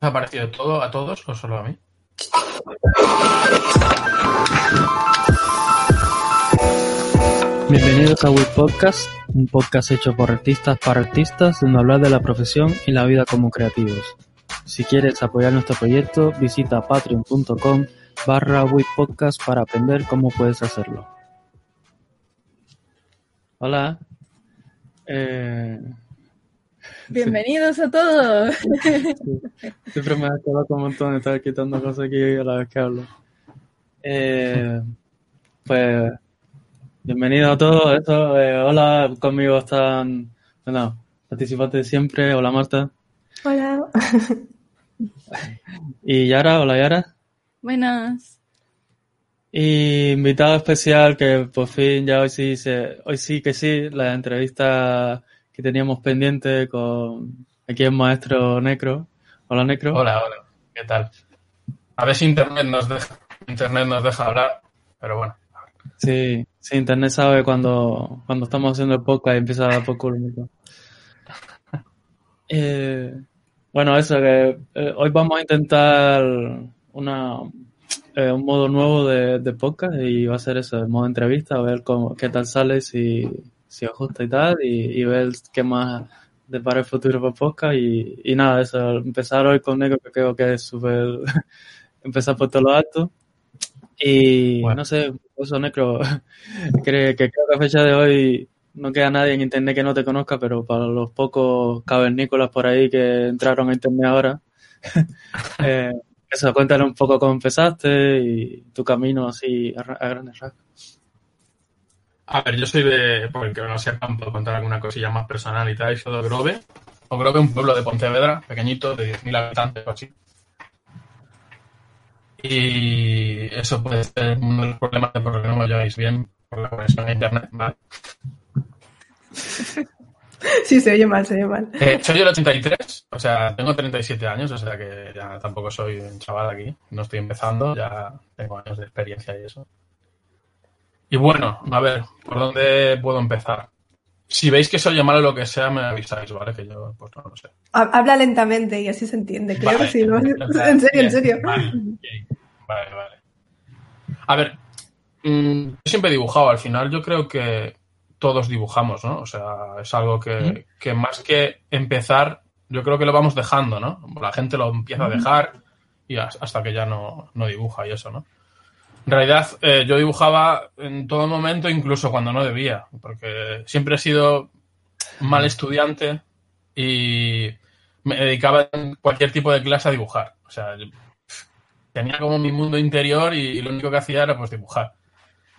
ha parecido todo a todos o solo a mí? Bienvenidos a WIP Podcast, un podcast hecho por artistas para artistas donde hablar de la profesión y la vida como creativos. Si quieres apoyar nuestro proyecto, visita patreon.com barra Podcast para aprender cómo puedes hacerlo. Hola. Eh, Bienvenidos a todos. Siempre me ha quedado un montón de estar quitando cosas aquí a la vez que hablo. Eh, pues, bienvenidos a todos. Esto, eh, hola, conmigo están, bueno, participantes de siempre. Hola, Marta. Hola. Y Yara, hola, Yara. Buenas. Y invitado especial que por fin ya hoy sí, se, hoy sí que sí, la entrevista que teníamos pendiente con aquí el maestro Necro. Hola, Necro. Hola, hola. ¿Qué tal? A ver si Internet nos deja, Internet nos deja hablar, pero bueno. Sí, sí, Internet sabe cuando, cuando estamos haciendo el podcast y empieza a dar por culo. Eh, bueno, eso, que eh, hoy vamos a intentar una, eh, un modo nuevo de, de, podcast y va a ser eso, el modo entrevista, a ver cómo, qué tal sale, si, si os gusta y tal, y, y ver qué más depara el futuro para podcast y, y nada, eso, empezar hoy con Negro que creo que es súper, empezar por todo lo alto. Y bueno. no sé, eso Necro, que, que creo que a fecha de hoy no queda nadie en internet que no te conozca, pero para los pocos cavernícolas por ahí que entraron a internet ahora, eh, eso, cuéntale un poco cómo empezaste y tu camino así a, a grandes rasgos. A ver, yo soy de, por el que no sepan, puedo contar alguna cosilla más personal y tal, soy de Grove. O Grove, un pueblo de Pontevedra, pequeñito, de 10.000 habitantes o así. Y eso puede ser uno de los problemas de por qué no lo lleváis bien por la conexión a internet, ¿vale? Sí, se oye mal, se oye mal. Eh, soy del 83, o sea, tengo 37 años, o sea que ya tampoco soy un chaval aquí, no estoy empezando, ya tengo años de experiencia y eso. Y bueno, a ver, ¿por dónde puedo empezar? Si veis que soy malo o lo que sea, me avisáis, ¿vale? Que yo, pues no lo sé. Habla lentamente y así se entiende. Creo Vale, que sí, ¿no? En serio, en serio. Vale, vale, vale. A ver, mm, yo siempre he dibujado, al final yo creo que todos dibujamos, ¿no? O sea, es algo que, que más que empezar, yo creo que lo vamos dejando, ¿no? La gente lo empieza a dejar y as- hasta que ya no, no dibuja y eso, ¿no? En realidad, eh, yo dibujaba en todo momento, incluso cuando no debía, porque siempre he sido mal estudiante y me dedicaba en cualquier tipo de clase a dibujar. O sea, yo, tenía como mi mundo interior y, y lo único que hacía era pues dibujar.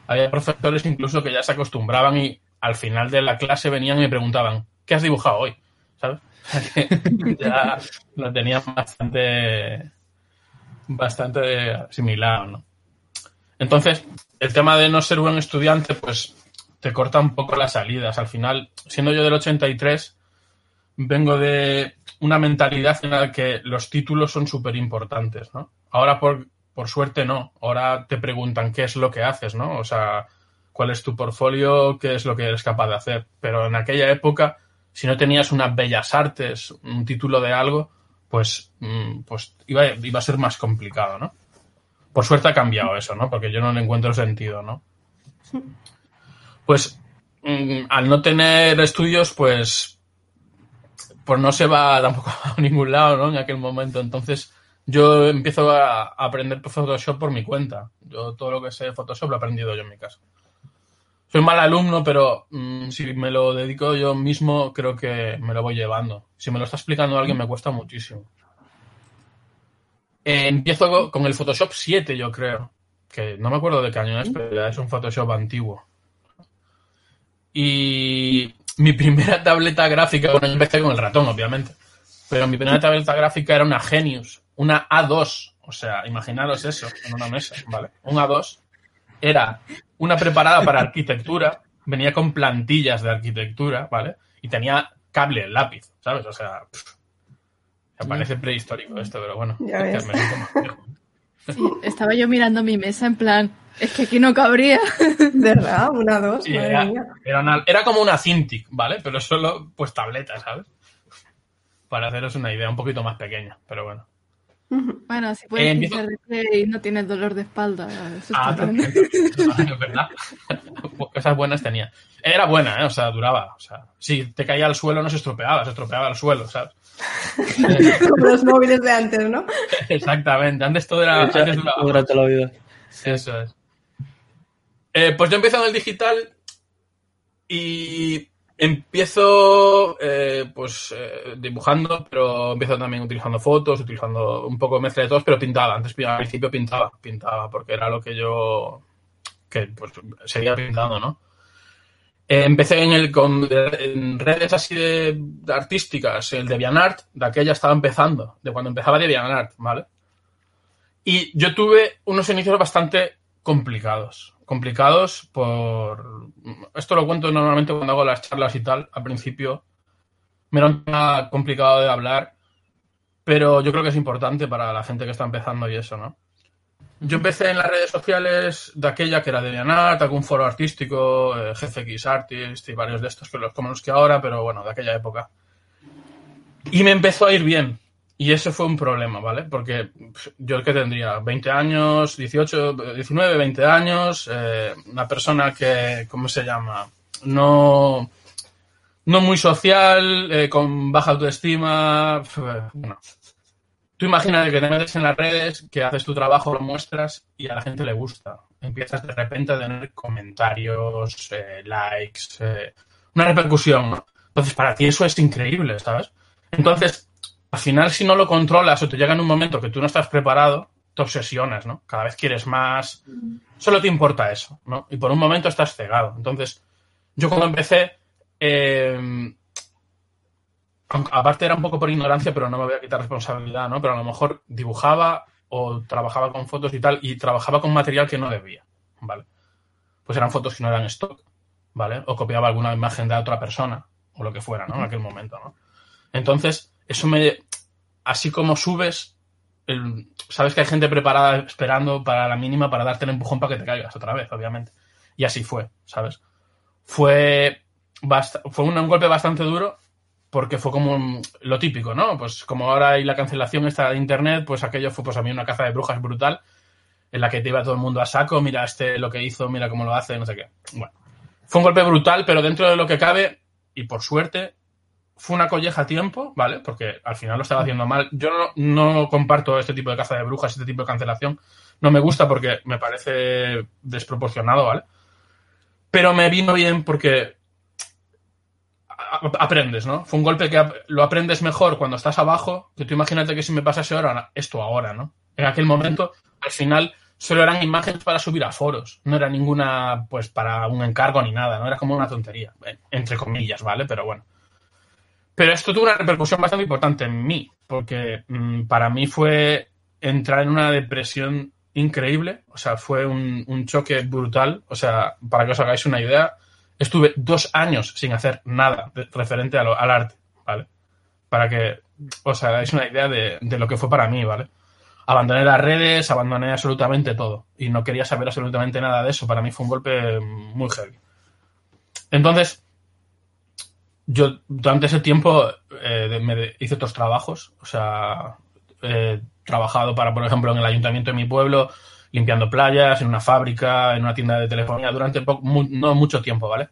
Había profesores incluso que ya se acostumbraban y al final de la clase venían y me preguntaban, ¿qué has dibujado hoy? ¿Sabes? ya lo tenían bastante, bastante asimilado, ¿no? Entonces, el tema de no ser buen estudiante, pues te corta un poco las salidas. Al final, siendo yo del 83, vengo de una mentalidad en la que los títulos son súper importantes, ¿no? Ahora, por, por suerte, no. Ahora te preguntan qué es lo que haces, ¿no? O sea, cuál es tu portfolio, qué es lo que eres capaz de hacer. Pero en aquella época, si no tenías unas bellas artes, un título de algo, pues, mm, pues iba, iba a ser más complicado, ¿no? Por suerte ha cambiado eso, ¿no? Porque yo no le encuentro sentido, ¿no? Pues mm, al no tener estudios, pues, pues no se va tampoco a ningún lado, ¿no? En aquel momento. Entonces, yo empiezo a aprender Photoshop por mi cuenta. Yo todo lo que sé de Photoshop lo he aprendido yo en mi casa. Soy mal alumno, pero mm, si me lo dedico yo mismo, creo que me lo voy llevando. Si me lo está explicando alguien, me cuesta muchísimo. Eh, empiezo co- con el Photoshop 7, yo creo. Que no me acuerdo de qué año es, pero ya es un Photoshop antiguo. Y mi primera tableta gráfica, bueno, yo empecé con el ratón, obviamente. Pero mi primera tableta gráfica era una Genius, una A2. O sea, imaginaros eso en una mesa, ¿vale? Un A2 era una preparada para arquitectura, venía con plantillas de arquitectura, ¿vale? Y tenía cable, lápiz, ¿sabes? O sea, pff, parece prehistórico esto, pero bueno, es me. Sí, estaba yo mirando mi mesa en plan, es que aquí no cabría. ¿Verdad? Una, dos, Sí, madre era, mía. era una- era como una Cintiq, ¿vale? Pero solo, pues tableta, ¿sabes? Para haceros una idea, un poquito más pequeña, pero bueno. Bueno, si puedes Eh, pinchar de pie y no tienes dolor de espalda. Eso Ah, está bien. es verdad. Cosas buenas tenía. Era buena, ¿eh? O sea, duraba. O sea, si te caía al suelo no se estropeaba, se estropeaba al suelo, ¿sabes? Como los móviles de antes, ¿no? Exactamente. Antes todo era... Antes duraba. durante la vida. Eso es. Eh, pues yo empiezo en el digital y empiezo eh, pues eh, dibujando, pero empiezo también utilizando fotos, utilizando un poco de mezcla de todos, pero pintaba. Antes al principio pintaba, pintaba, porque era lo que yo que pues seguía pintando, ¿no? Empecé en el con redes así de, de artísticas, el DeviantArt, de aquella estaba empezando, de cuando empezaba DeviantArt, ¿vale? Y yo tuve unos inicios bastante complicados. Complicados por... Esto lo cuento normalmente cuando hago las charlas y tal. Al principio me era un tema complicado de hablar, pero yo creo que es importante para la gente que está empezando y eso, ¿no? Yo empecé en las redes sociales de aquella que era de DeviantArt, algún foro artístico, eh, GFX Artist y varios de estos que los como los que ahora, pero bueno, de aquella época. Y me empezó a ir bien. Y eso fue un problema, ¿vale? Porque pf, yo que tendría 20 años, 18, 19, 20 años, eh, una persona que, ¿cómo se llama? No, no muy social, eh, con baja autoestima, bueno. Tú imagínate que te metes en las redes, que haces tu trabajo, lo muestras y a la gente le gusta. Empiezas de repente a tener comentarios, eh, likes, eh, una repercusión. Entonces, para ti eso es increíble, ¿sabes? Entonces, al final, si no lo controlas o te llega en un momento que tú no estás preparado, te obsesionas, ¿no? Cada vez quieres más. Solo te importa eso, ¿no? Y por un momento estás cegado. Entonces, yo cuando empecé, eh, aparte era un poco por ignorancia, pero no me voy a quitar responsabilidad, ¿no? Pero a lo mejor dibujaba o trabajaba con fotos y tal, y trabajaba con material que no debía, ¿vale? Pues eran fotos que no eran stock, ¿vale? O copiaba alguna imagen de otra persona, o lo que fuera, ¿no? En aquel momento, ¿no? Entonces, eso me. Así como subes, sabes que hay gente preparada esperando para la mínima para darte el empujón para que te caigas otra vez, obviamente. Y así fue, ¿sabes? Fue, fue un, golpe bastante duro porque fue como lo típico, ¿no? Pues como ahora hay la cancelación esta de internet, pues aquello fue pues a mí una caza de brujas brutal en la que te iba todo el mundo a saco, mira este lo que hizo, mira cómo lo hace, no sé qué. Bueno, fue un golpe brutal, pero dentro de lo que cabe, y por suerte, fue una colleja a tiempo, ¿vale? Porque al final lo estaba haciendo mal. Yo no, comparto este tipo de caza de brujas, este tipo de cancelación. No me gusta porque me parece desproporcionado, ¿vale? Pero me vino bien porque aprendes, ¿no? Fue un golpe que lo aprendes mejor cuando estás abajo, que tú imagínate que si me pasase ahora, esto ahora, ¿no? En aquel momento, al final, solo eran imágenes para subir a foros, no era ninguna, pues, para un encargo ni nada, ¿no? Era como una tontería, entre comillas, ¿vale? Pero bueno. Pero esto tuvo una repercusión bastante importante en mí, porque mm, para mí fue entrar en una depresión increíble, o sea, fue un, un choque brutal, o sea, para que os hagáis una idea, estuve dos años sin hacer nada referente a lo- al arte, ¿vale? Para que os hagáis una idea de, de lo que fue para mí, ¿vale? Abandoné las redes, abandoné absolutamente todo y no quería saber absolutamente nada de eso. Para mí fue un golpe muy heavy. Entonces, yo durante ese tiempo eh, hice otros trabajos, o sea, he trabajado para, por ejemplo, en el ayuntamiento de mi pueblo, limpiando playas, en una fábrica, en una tienda de telefonía, durante po- mu- no mucho tiempo, ¿vale?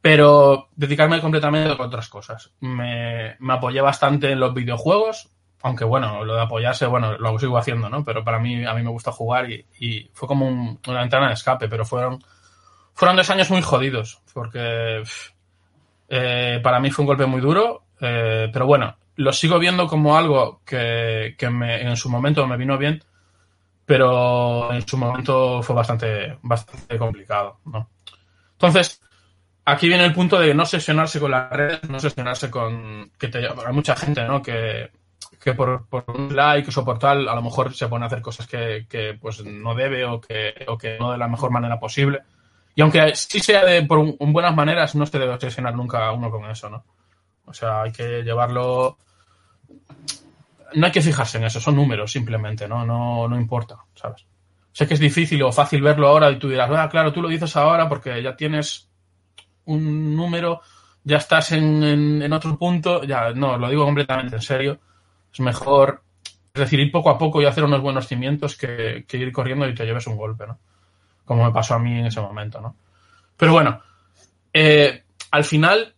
Pero dedicarme completamente a otras cosas. Me, apoyé bastante en los videojuegos, aunque bueno, lo de apoyarse, bueno, lo sigo haciendo, ¿no? Pero para mí, a mí me gusta jugar y, fue como un- una ventana de escape, pero fueron, fueron dos años muy jodidos, porque eh, para mí fue un golpe muy duro, eh, pero bueno, lo sigo viendo como algo que, que me- en su momento me vino bien, pero en su momento fue bastante, bastante complicado, ¿no? Entonces, aquí viene el punto de no sesionarse con las redes, no sesionarse con... que te, hay mucha gente, ¿no? Que, que por, por un like o por tal, a lo mejor se pone a hacer cosas que, que, pues no debe o que, o que no de la mejor manera posible. Y aunque sí sea de por buenas maneras, no se debe obsesionar nunca uno con eso, ¿no? O sea, hay que llevarlo. No hay que fijarse en eso, son números simplemente, ¿no? No, no importa, ¿sabes? Sé que es difícil o fácil verlo ahora y tú dirás, ah, claro, tú lo dices ahora porque ya tienes un número, ya estás en, en- otro punto. Ya, no, lo digo completamente en serio. Es mejor Es decir, ir poco a poco y hacer unos buenos cimientos que ir corriendo y te lleves un golpe, ¿no? Como me pasó a mí en ese momento, ¿no? Pero bueno, eh, al final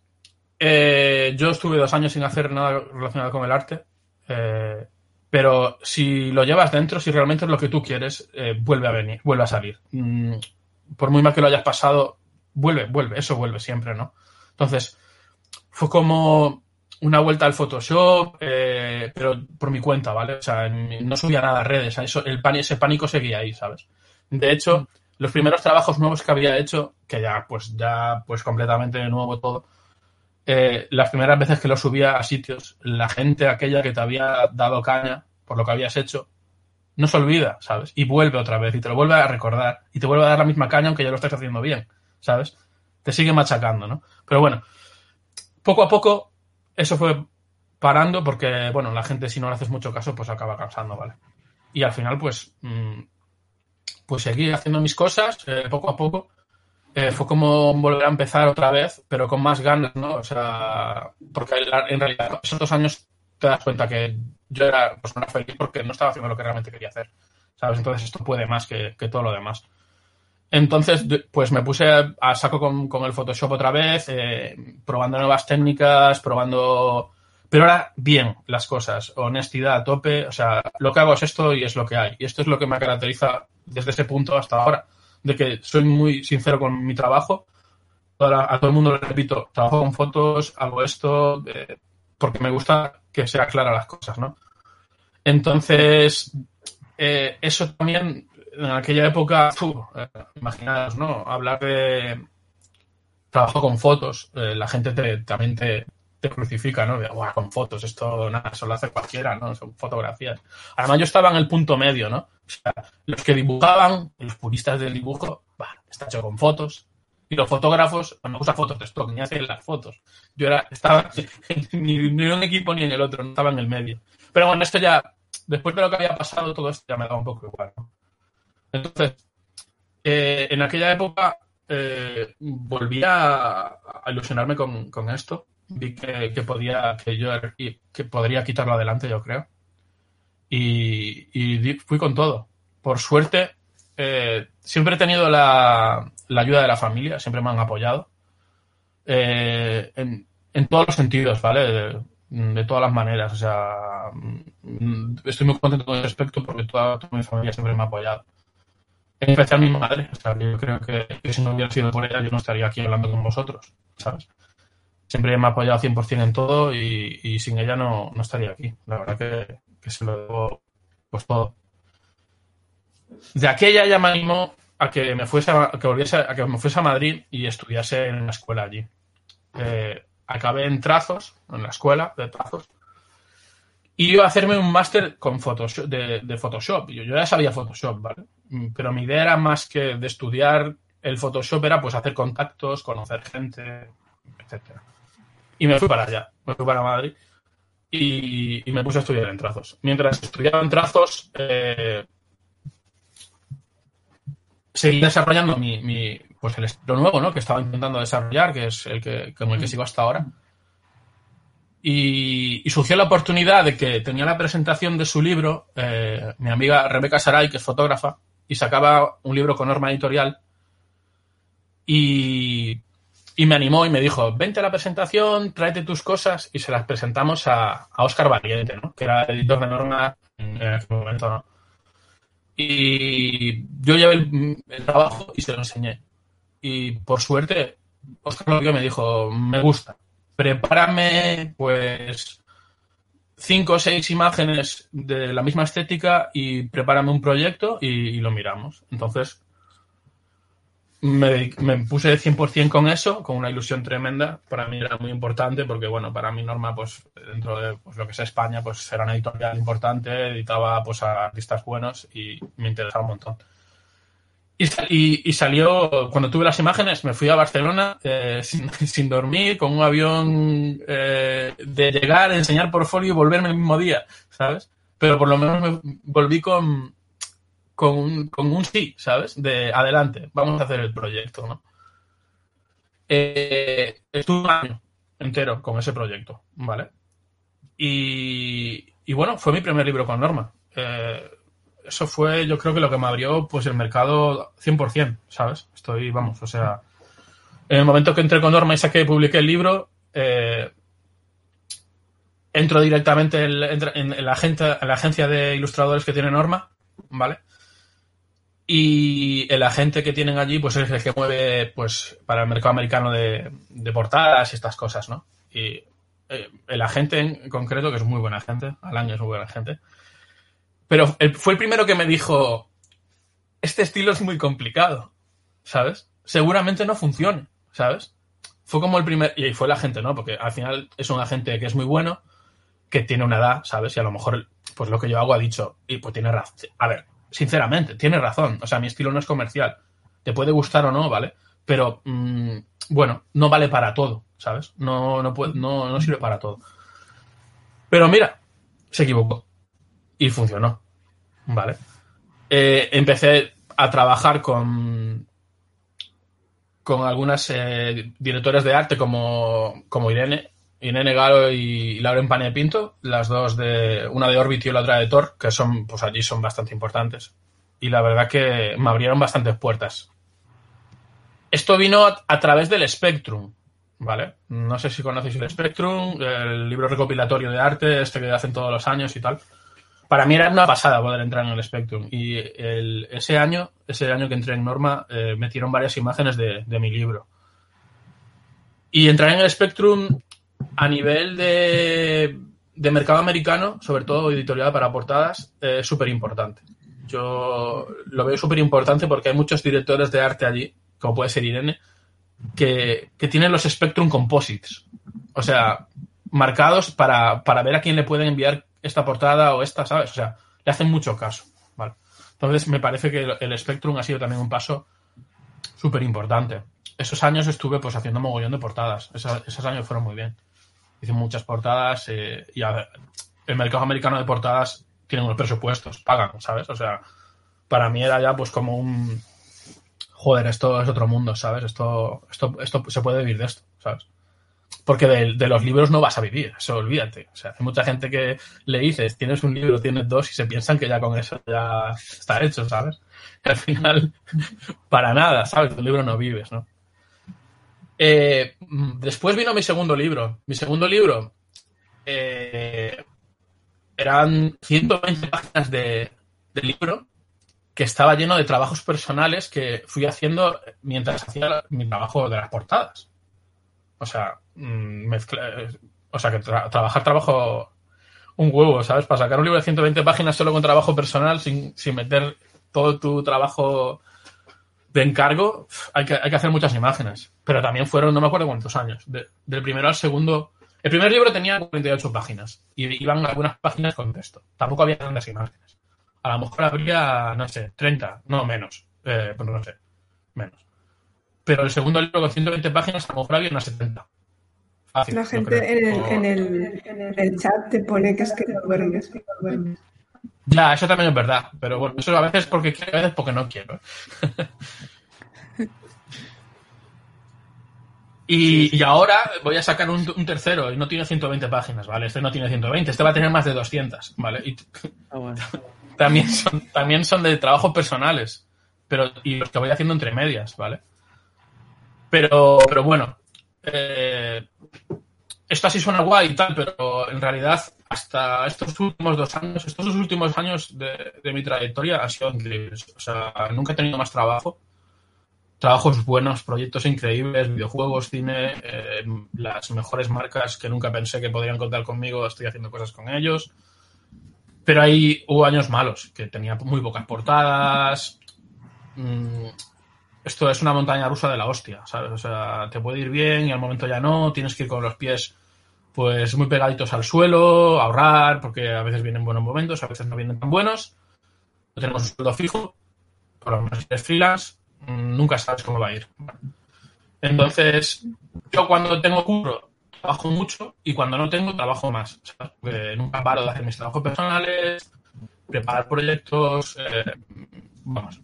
eh, yo estuve dos años sin hacer nada relacionado con el arte, eh, pero si lo llevas dentro, si realmente es lo que tú quieres, eh, vuelve a venir, vuelve a salir. Mm, por muy mal que lo hayas pasado, vuelve, vuelve, eso vuelve siempre, ¿no? Entonces, fue como una vuelta al Photoshop, pero por mi cuenta, ¿vale? O sea, no subía nada a redes, el ese pánico seguía ahí, ¿sabes? De hecho, los primeros trabajos nuevos que había hecho, que ya, pues, ya, pues completamente nuevo todo, eh, las primeras veces que lo subía a sitios, la gente aquella que te había dado caña por lo que habías hecho, no se olvida, ¿sabes? Y vuelve otra vez y te lo vuelve a recordar y te vuelve a dar la misma caña aunque ya lo estés haciendo bien, ¿sabes? Te sigue machacando, ¿no? Pero bueno, poco a poco eso fue parando porque, bueno, la gente si no le haces mucho caso pues acaba cansando, ¿vale? Y al final pues, mm, pues seguí haciendo mis cosas eh, poco a poco. Eh, fue como volver a empezar otra vez, pero con más ganas, ¿no? O sea, porque en realidad esos dos años te das cuenta que yo era, pues no era feliz porque no estaba haciendo lo que realmente quería hacer, ¿sabes? Entonces esto puede más que, que todo lo demás. Entonces, pues me puse a saco con, con el Photoshop otra vez, eh, probando nuevas técnicas, probando... Pero ahora bien las cosas, honestidad a tope, o sea, lo que hago es esto y es lo que hay. Y esto es lo que me caracteriza desde ese punto hasta ahora, de que soy muy sincero con mi trabajo. Ahora, a todo el mundo le repito, trabajo con fotos, hago esto, eh, porque me gusta que sea clara las cosas, ¿no? Entonces, eh, eso también en aquella época, fu, eh, imaginaos, ¿no? Hablar de trabajo con fotos, la gente te, también te, te crucifica, ¿no? De, "Buah, con fotos, esto nada, eso lo hace cualquiera, ¿no? Son fotografías. Además, yo estaba en el punto medio, ¿no? O sea, los que dibujaban, los puristas del dibujo, bah, está hecho con fotos. Y los fotógrafos, no usa fotos de stock, ni hacen las fotos. Yo era, estaba ni, ni en un equipo ni en el otro, no estaba en el medio. Pero bueno, esto ya, después de lo que había pasado, todo esto ya me daba un poco igual, ¿no? Entonces, eh, en aquella época eh, volví a, ilusionarme con esto. Vi que, que podía, que yo que podría quitarlo adelante, yo creo. Y, y fui con todo. Por suerte, eh, siempre he tenido la, la ayuda de la familia, siempre me han apoyado. Eh, en, en todos los sentidos, ¿vale? De, de todas las maneras. O sea, mm, estoy muy contento con ese aspecto porque toda, toda mi familia siempre me ha apoyado. En especial mi madre. O sea, yo creo que, que si no hubiera sido por ella, yo no estaría aquí hablando con vosotros, ¿sabes? Siempre me ha apoyado 100% en todo y, sin ella no, no estaría aquí. La verdad que, se lo debo pues todo. De aquella ya me animó a que me fuese a, que volviese a que me fuese a Madrid y estudiase en la escuela allí. Eh, acabé en trazos, en la escuela de trazos, y iba a hacerme un máster con Photoshop, de, de Photoshop. Yo, yo ya sabía Photoshop, ¿vale? Pero mi idea era más que de estudiar el Photoshop, era pues hacer contactos, conocer gente, etcétera. Y me fui para allá, me fui para Madrid y, y me puse a estudiar en trazos. Mientras estudiaba en trazos, eh, seguí desarrollando mi, mi, pues el estilo nuevo, ¿no? Que estaba intentando desarrollar, que es el que con el que sigo hasta ahora. Y, y surgió la oportunidad de que tenía la presentación de su libro, eh, mi amiga Rebeca Saray, que es fotógrafa, y sacaba un libro con norma editorial. Y, y me animó y me dijo, vente a la presentación, tráete tus cosas, y se las presentamos a, a Oscar Valiente, ¿no? Que era el editor de norma en aquel momento, ¿no? Y yo llevé el, trabajo y se lo enseñé. Y por suerte, Oscar lo me dijo, me gusta. Prepárame, pues, cinco o seis imágenes de la misma estética y prepárame un proyecto y lo miramos. Entonces, me, me puse 100% con eso, con una ilusión tremenda. Para mí era muy importante porque, bueno, para mí Norma, pues, dentro de pues, lo que es España, pues era una editorial importante, editaba pues a artistas buenos y me interesaba un montón. Y, y- y salió, cuando tuve las imágenes, me fui a Barcelona eh, sin, sin dormir, con un avión eh, de llegar, enseñar portfolio y volverme el mismo día, ¿sabes? Pero por lo menos me volví con, con, un, con un sí, ¿sabes? De adelante, vamos a hacer el proyecto, ¿no? Eh, estuve un año entero con ese proyecto, ¿vale? Y, y bueno, fue mi primer libro con Norma. Eh, eso fue, yo creo que lo que me abrió pues el mercado 100%, ¿sabes? Estoy, vamos, o sea, en el momento que entré con Norma y saqué y publiqué el libro, eh, entro directamente en, en- la agencia, en la agencia de ilustradores que tiene Norma, ¿vale? Y el agente que tienen allí, pues es el que mueve, pues, para el mercado americano de, portadas y estas cosas, ¿no? Y eh, el agente en concreto, que es muy buena gente, Alan es muy buena gente, pero fue el primero que me dijo, este estilo es muy complicado, ¿sabes? Seguramente no funcione, ¿sabes? Fue como el primer, y fue el agente, ¿no? Porque al final es un agente que es muy bueno, que tiene una edad, ¿sabes? Y a lo mejor, pues lo que yo hago ha dicho, y pues tiene razón. A ver, sinceramente, tiene razón. O sea, mi estilo no es comercial. Te puede gustar o no, ¿vale? Pero, mm, bueno, no vale para todo, ¿sabes? No, no, puede, no, no sirve para todo. Pero mira, se equivocó. Y funcionó, ¿vale? Eh, empecé a trabajar con, con algunas eh, directoras de arte como, como Irene, Irene Galo y Lauren Pane Pinto, las dos de una de Orbit y la otra de Thor, que son, pues allí son bastante importantes. Y la verdad que me abrieron bastantes puertas. Esto vino a, través del Spectrum, ¿vale? No sé si conocéis el Spectrum, el libro recopilatorio de arte, este que hacen todos los años y tal. Para mí era una pasada poder entrar en el Spectrum. Y ese año, ese año que entré en Norma, eh, metieron varias imágenes de mi libro. Y entrar en el Spectrum a nivel de, mercado americano, sobre todo editorial para portadas, eh, es súper importante. Yo lo veo súper importante porque hay muchos directores de arte allí, como puede ser Irene, que, tienen los Spectrum Composites. O sea, marcados para, para ver a quién le pueden enviar esta portada o esta, ¿sabes? O sea, le hacen mucho caso. Entonces, me parece que el- Spectrum ha sido también un paso súper importante. Esos años estuve pues haciendo mogollón de portadas. Esos años fueron muy bien. Hice muchas portadas eh, y a el mercado americano de portadas tiene unos presupuestos, pagan, ¿sabes? O sea, para mí era ya pues como un... Joder, esto es otro mundo, ¿sabes? Esto, esto, esto se puede vivir de esto, ¿sabes? Porque de, de los libros no vas a vivir, eso olvídate. O sea, hay mucha gente que le dices, tienes un libro, tienes dos y se piensan que ya con eso ya está hecho, ¿sabes? Y al final, para nada, ¿sabes? Un libro no vives, ¿no? Eh, después vino mi segundo libro. Mi segundo libro eh, eran 120 páginas de, libro que estaba lleno de trabajos personales que fui haciendo mientras hacía mi trabajo de las portadas. O sea, mm, mezcla- o sea que tra- trabajar trabajo un huevo, ¿sabes? Para sacar un libro de 120 páginas solo con trabajo personal sin, sin meter todo tu trabajo de encargo, hay que, hay que hacer muchas imágenes. Pero también fueron, no me acuerdo cuántos años. De- del primero al segundo. El primer libro tenía 48 páginas y iban algunas páginas con texto. Tampoco había tantas imágenes. A lo mejor habría, no sé, 30, no menos. Eh, pues no sé, menos. Pero el segundo libro con 120 páginas a lo mejor había unas 70. Fácil, La gente en el, O- en, el, en el chat te pone que es que no duermes. que no duermes. Ya, eso también es verdad. Pero bueno, eso a veces porque quiero, a veces porque no quiero. y, y ahora voy a sacar un, un tercero y no tiene 120 páginas, ¿vale? Este no tiene 120, este va a tener más de 200, ¿vale? Y Ah, bueno. también son, también son de trabajos personales, pero y los que voy haciendo entre medias, ¿vale? Pero, pero bueno, eh, esto así suena guay y tal, pero en realidad hasta estos últimos dos años, estos dos últimos años de, mi trayectoria han sido increíbles. O sea, nunca he tenido más trabajo. Trabajos buenos, proyectos increíbles, videojuegos, cine, eh, las mejores marcas que nunca pensé que podrían contar conmigo, estoy haciendo cosas con ellos. Pero ahí hubo años malos, que tenía muy pocas portadas. Mm, esto es una montaña rusa de la hostia, ¿sabes? O sea, te puede ir bien y al momento ya no, tienes que ir con los pies pues muy pegaditos al suelo, ahorrar, porque a veces vienen buenos momentos, a veces no vienen tan buenos. No tenemos un sueldo fijo, por lo menos eres freelance, mm, nunca sabes cómo va a ir. Entonces, yo cuando tengo curro, trabajo mucho y cuando no tengo, trabajo más. Porque nunca paro de hacer mis trabajos personales, preparar proyectos. eh,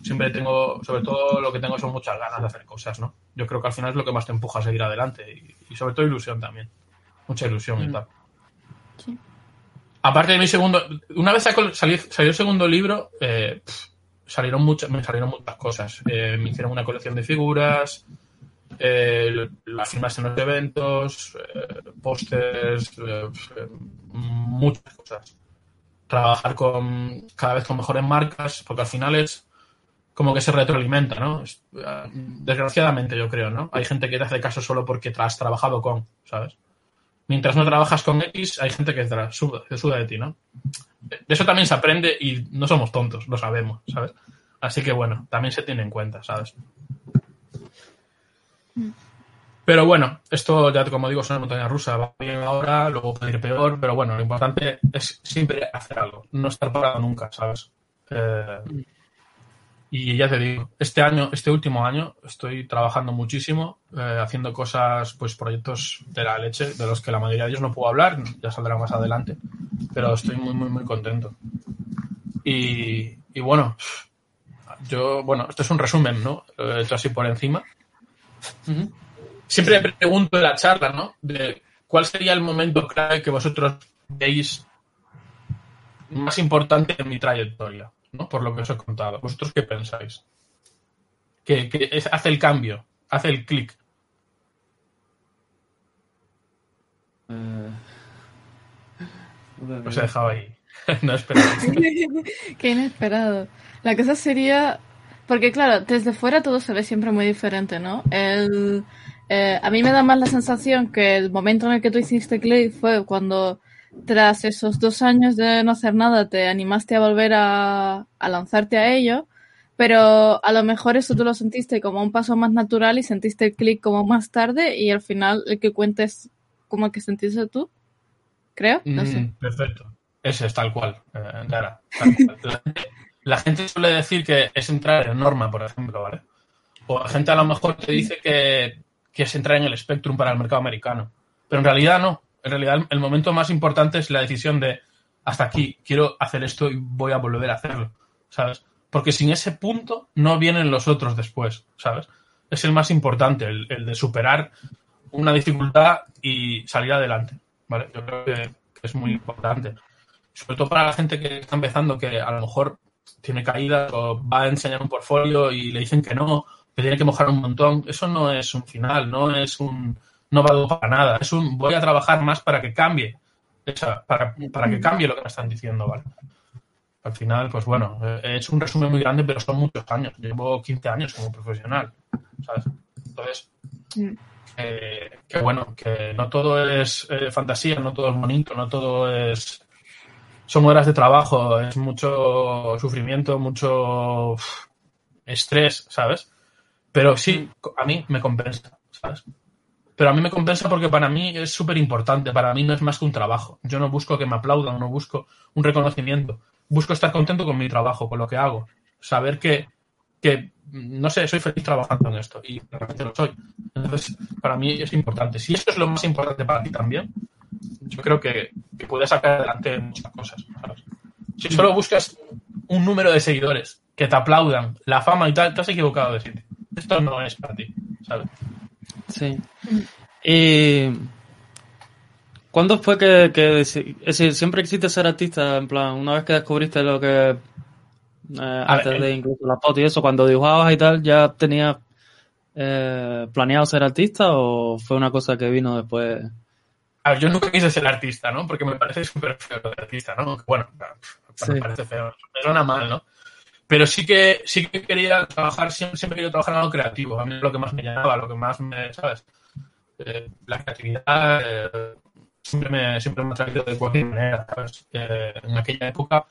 siempre tengo, sobre todo lo que tengo son muchas ganas de hacer cosas, ¿no? Yo creo que al final es lo que más te empuja a seguir adelante y sobre todo ilusión también. Mucha ilusión y Mm. tal. Sí. Aparte de mi segundo, una vez salió, salió el segundo libro, eh, salieron muchas, me salieron muchas cosas. Eh, me hicieron una colección de figuras, eh, las firmas en los eventos, pósters, muchas cosas. Trabajar con cada vez con mejores marcas, porque al final es como que se retroalimenta, ¿no? Eh, Desgraciadamente, yo creo, ¿no? Hay gente que te hace caso solo porque te has trabajado con, ¿sabes? Mientras no trabajas con X, hay gente que la suda, suda de ti, ¿no? De eso también se aprende y no somos tontos, lo sabemos, ¿sabes? Así que bueno, también se tiene en cuenta, ¿sabes? Pero bueno, esto ya como digo es una montaña rusa, va bien ahora, luego puede ir peor, pero bueno, lo importante es siempre hacer algo, no estar parado nunca, ¿sabes? Eh, y ya te digo, este año, este último año, estoy trabajando muchísimo, eh, haciendo cosas, pues proyectos de la leche, de los que la mayoría de ellos no puedo hablar, ya saldrá más adelante, pero estoy muy, muy, muy contento. Y, y bueno, yo, bueno, esto es un resumen, ¿no? Lo he hecho así por encima. Siempre me pregunto en la charla, ¿no? De cuál sería el momento clave que vosotros veis más importante en mi trayectoria, ¿no? Por lo que os he contado. ¿Vosotros qué pensáis? Que, que es- hace el cambio, hace el clic. Eh, Os he dejado ahí. no esperaba. Qué inesperado. La cosa sería, porque claro, desde fuera todo se ve siempre muy diferente, ¿no? El, eh, a mí me da más la sensación que el momento en el que tú hiciste click fue cuando tras esos dos años de no hacer nada te animaste a volver a, a lanzarte a ello, pero a lo mejor eso tú lo sentiste como un paso más natural y sentiste el click como más tarde y al final el que cuentes como el que sentiste tú, creo, no sé. Mm, perfecto. Ese es tal cual, eh, la gente suele decir que es entrar en norma, por ejemplo, ¿vale? O la gente a lo mejor te dice que, que es entrar en el Spectrum para el mercado americano. Pero en realidad no. En realidad el momento más importante es la decisión de hasta aquí, quiero hacer esto y voy a volver a hacerlo, ¿sabes? Porque sin ese punto no vienen los otros después, ¿sabes? Es el más importante, el, el de superar una dificultad y salir adelante, ¿vale? Yo creo que, que es muy importante. Sobre todo para la gente que está empezando, que a lo mejor tiene caídas o va a enseñar un portfolio y le dicen que no, que tiene que mojar un montón. Eso no es un final, no es un no valgo para nada. Es un voy a trabajar más para que cambie. Esa, para, para que cambie lo que me están diciendo, ¿vale? Al final, pues bueno, eh, hecho un resumen muy grande, pero son muchos años. Llevo 15 años como profesional, ¿sabes? Entonces, Mm. eh, que bueno, que no todo es eh, fantasía, no todo es bonito, no todo es... Son horas de trabajo, es mucho sufrimiento, mucho uf, estrés, ¿sabes? Pero sí, a mí me compensa, ¿sabes? Pero a mí me compensa porque para mí es súper importante, para mí no es más que un trabajo. Yo no busco que me aplaudan, no busco un reconocimiento. Busco estar contento con mi trabajo, con lo que hago. Saber que, que no sé, soy feliz trabajando en esto y realmente lo soy. Entonces, para mí es importante. Si esto es lo más importante para ti también, yo creo que, que puedes sacar adelante muchas cosas. Si solo buscas un número de seguidores que te aplaudan, la fama y tal, te has equivocado de sitio. Esto no es para ti, ¿sabes? Sí. Y. ¿Cuándo fue que, que es decir, siempre existe ser artista? En plan, una vez que descubriste lo que. eh, antes ver, de incluso la foto y eso, cuando dibujabas y tal, ¿ya tenías eh, planeado ser artista o fue una cosa que vino después? A ver, yo nunca quise ser artista, ¿no? Porque me parece súper feo de artista, ¿no? Bueno, Sí. me parece feo, suena mal, ¿no? Pero sí que sí que quería trabajar, siempre, siempre he querido trabajar en algo creativo. A mí es lo que más me llamaba, lo que más me, ¿sabes? Eh, la creatividad eh, siempre, me, siempre me ha traído de cualquier manera, ¿sabes? Eh, en aquella época,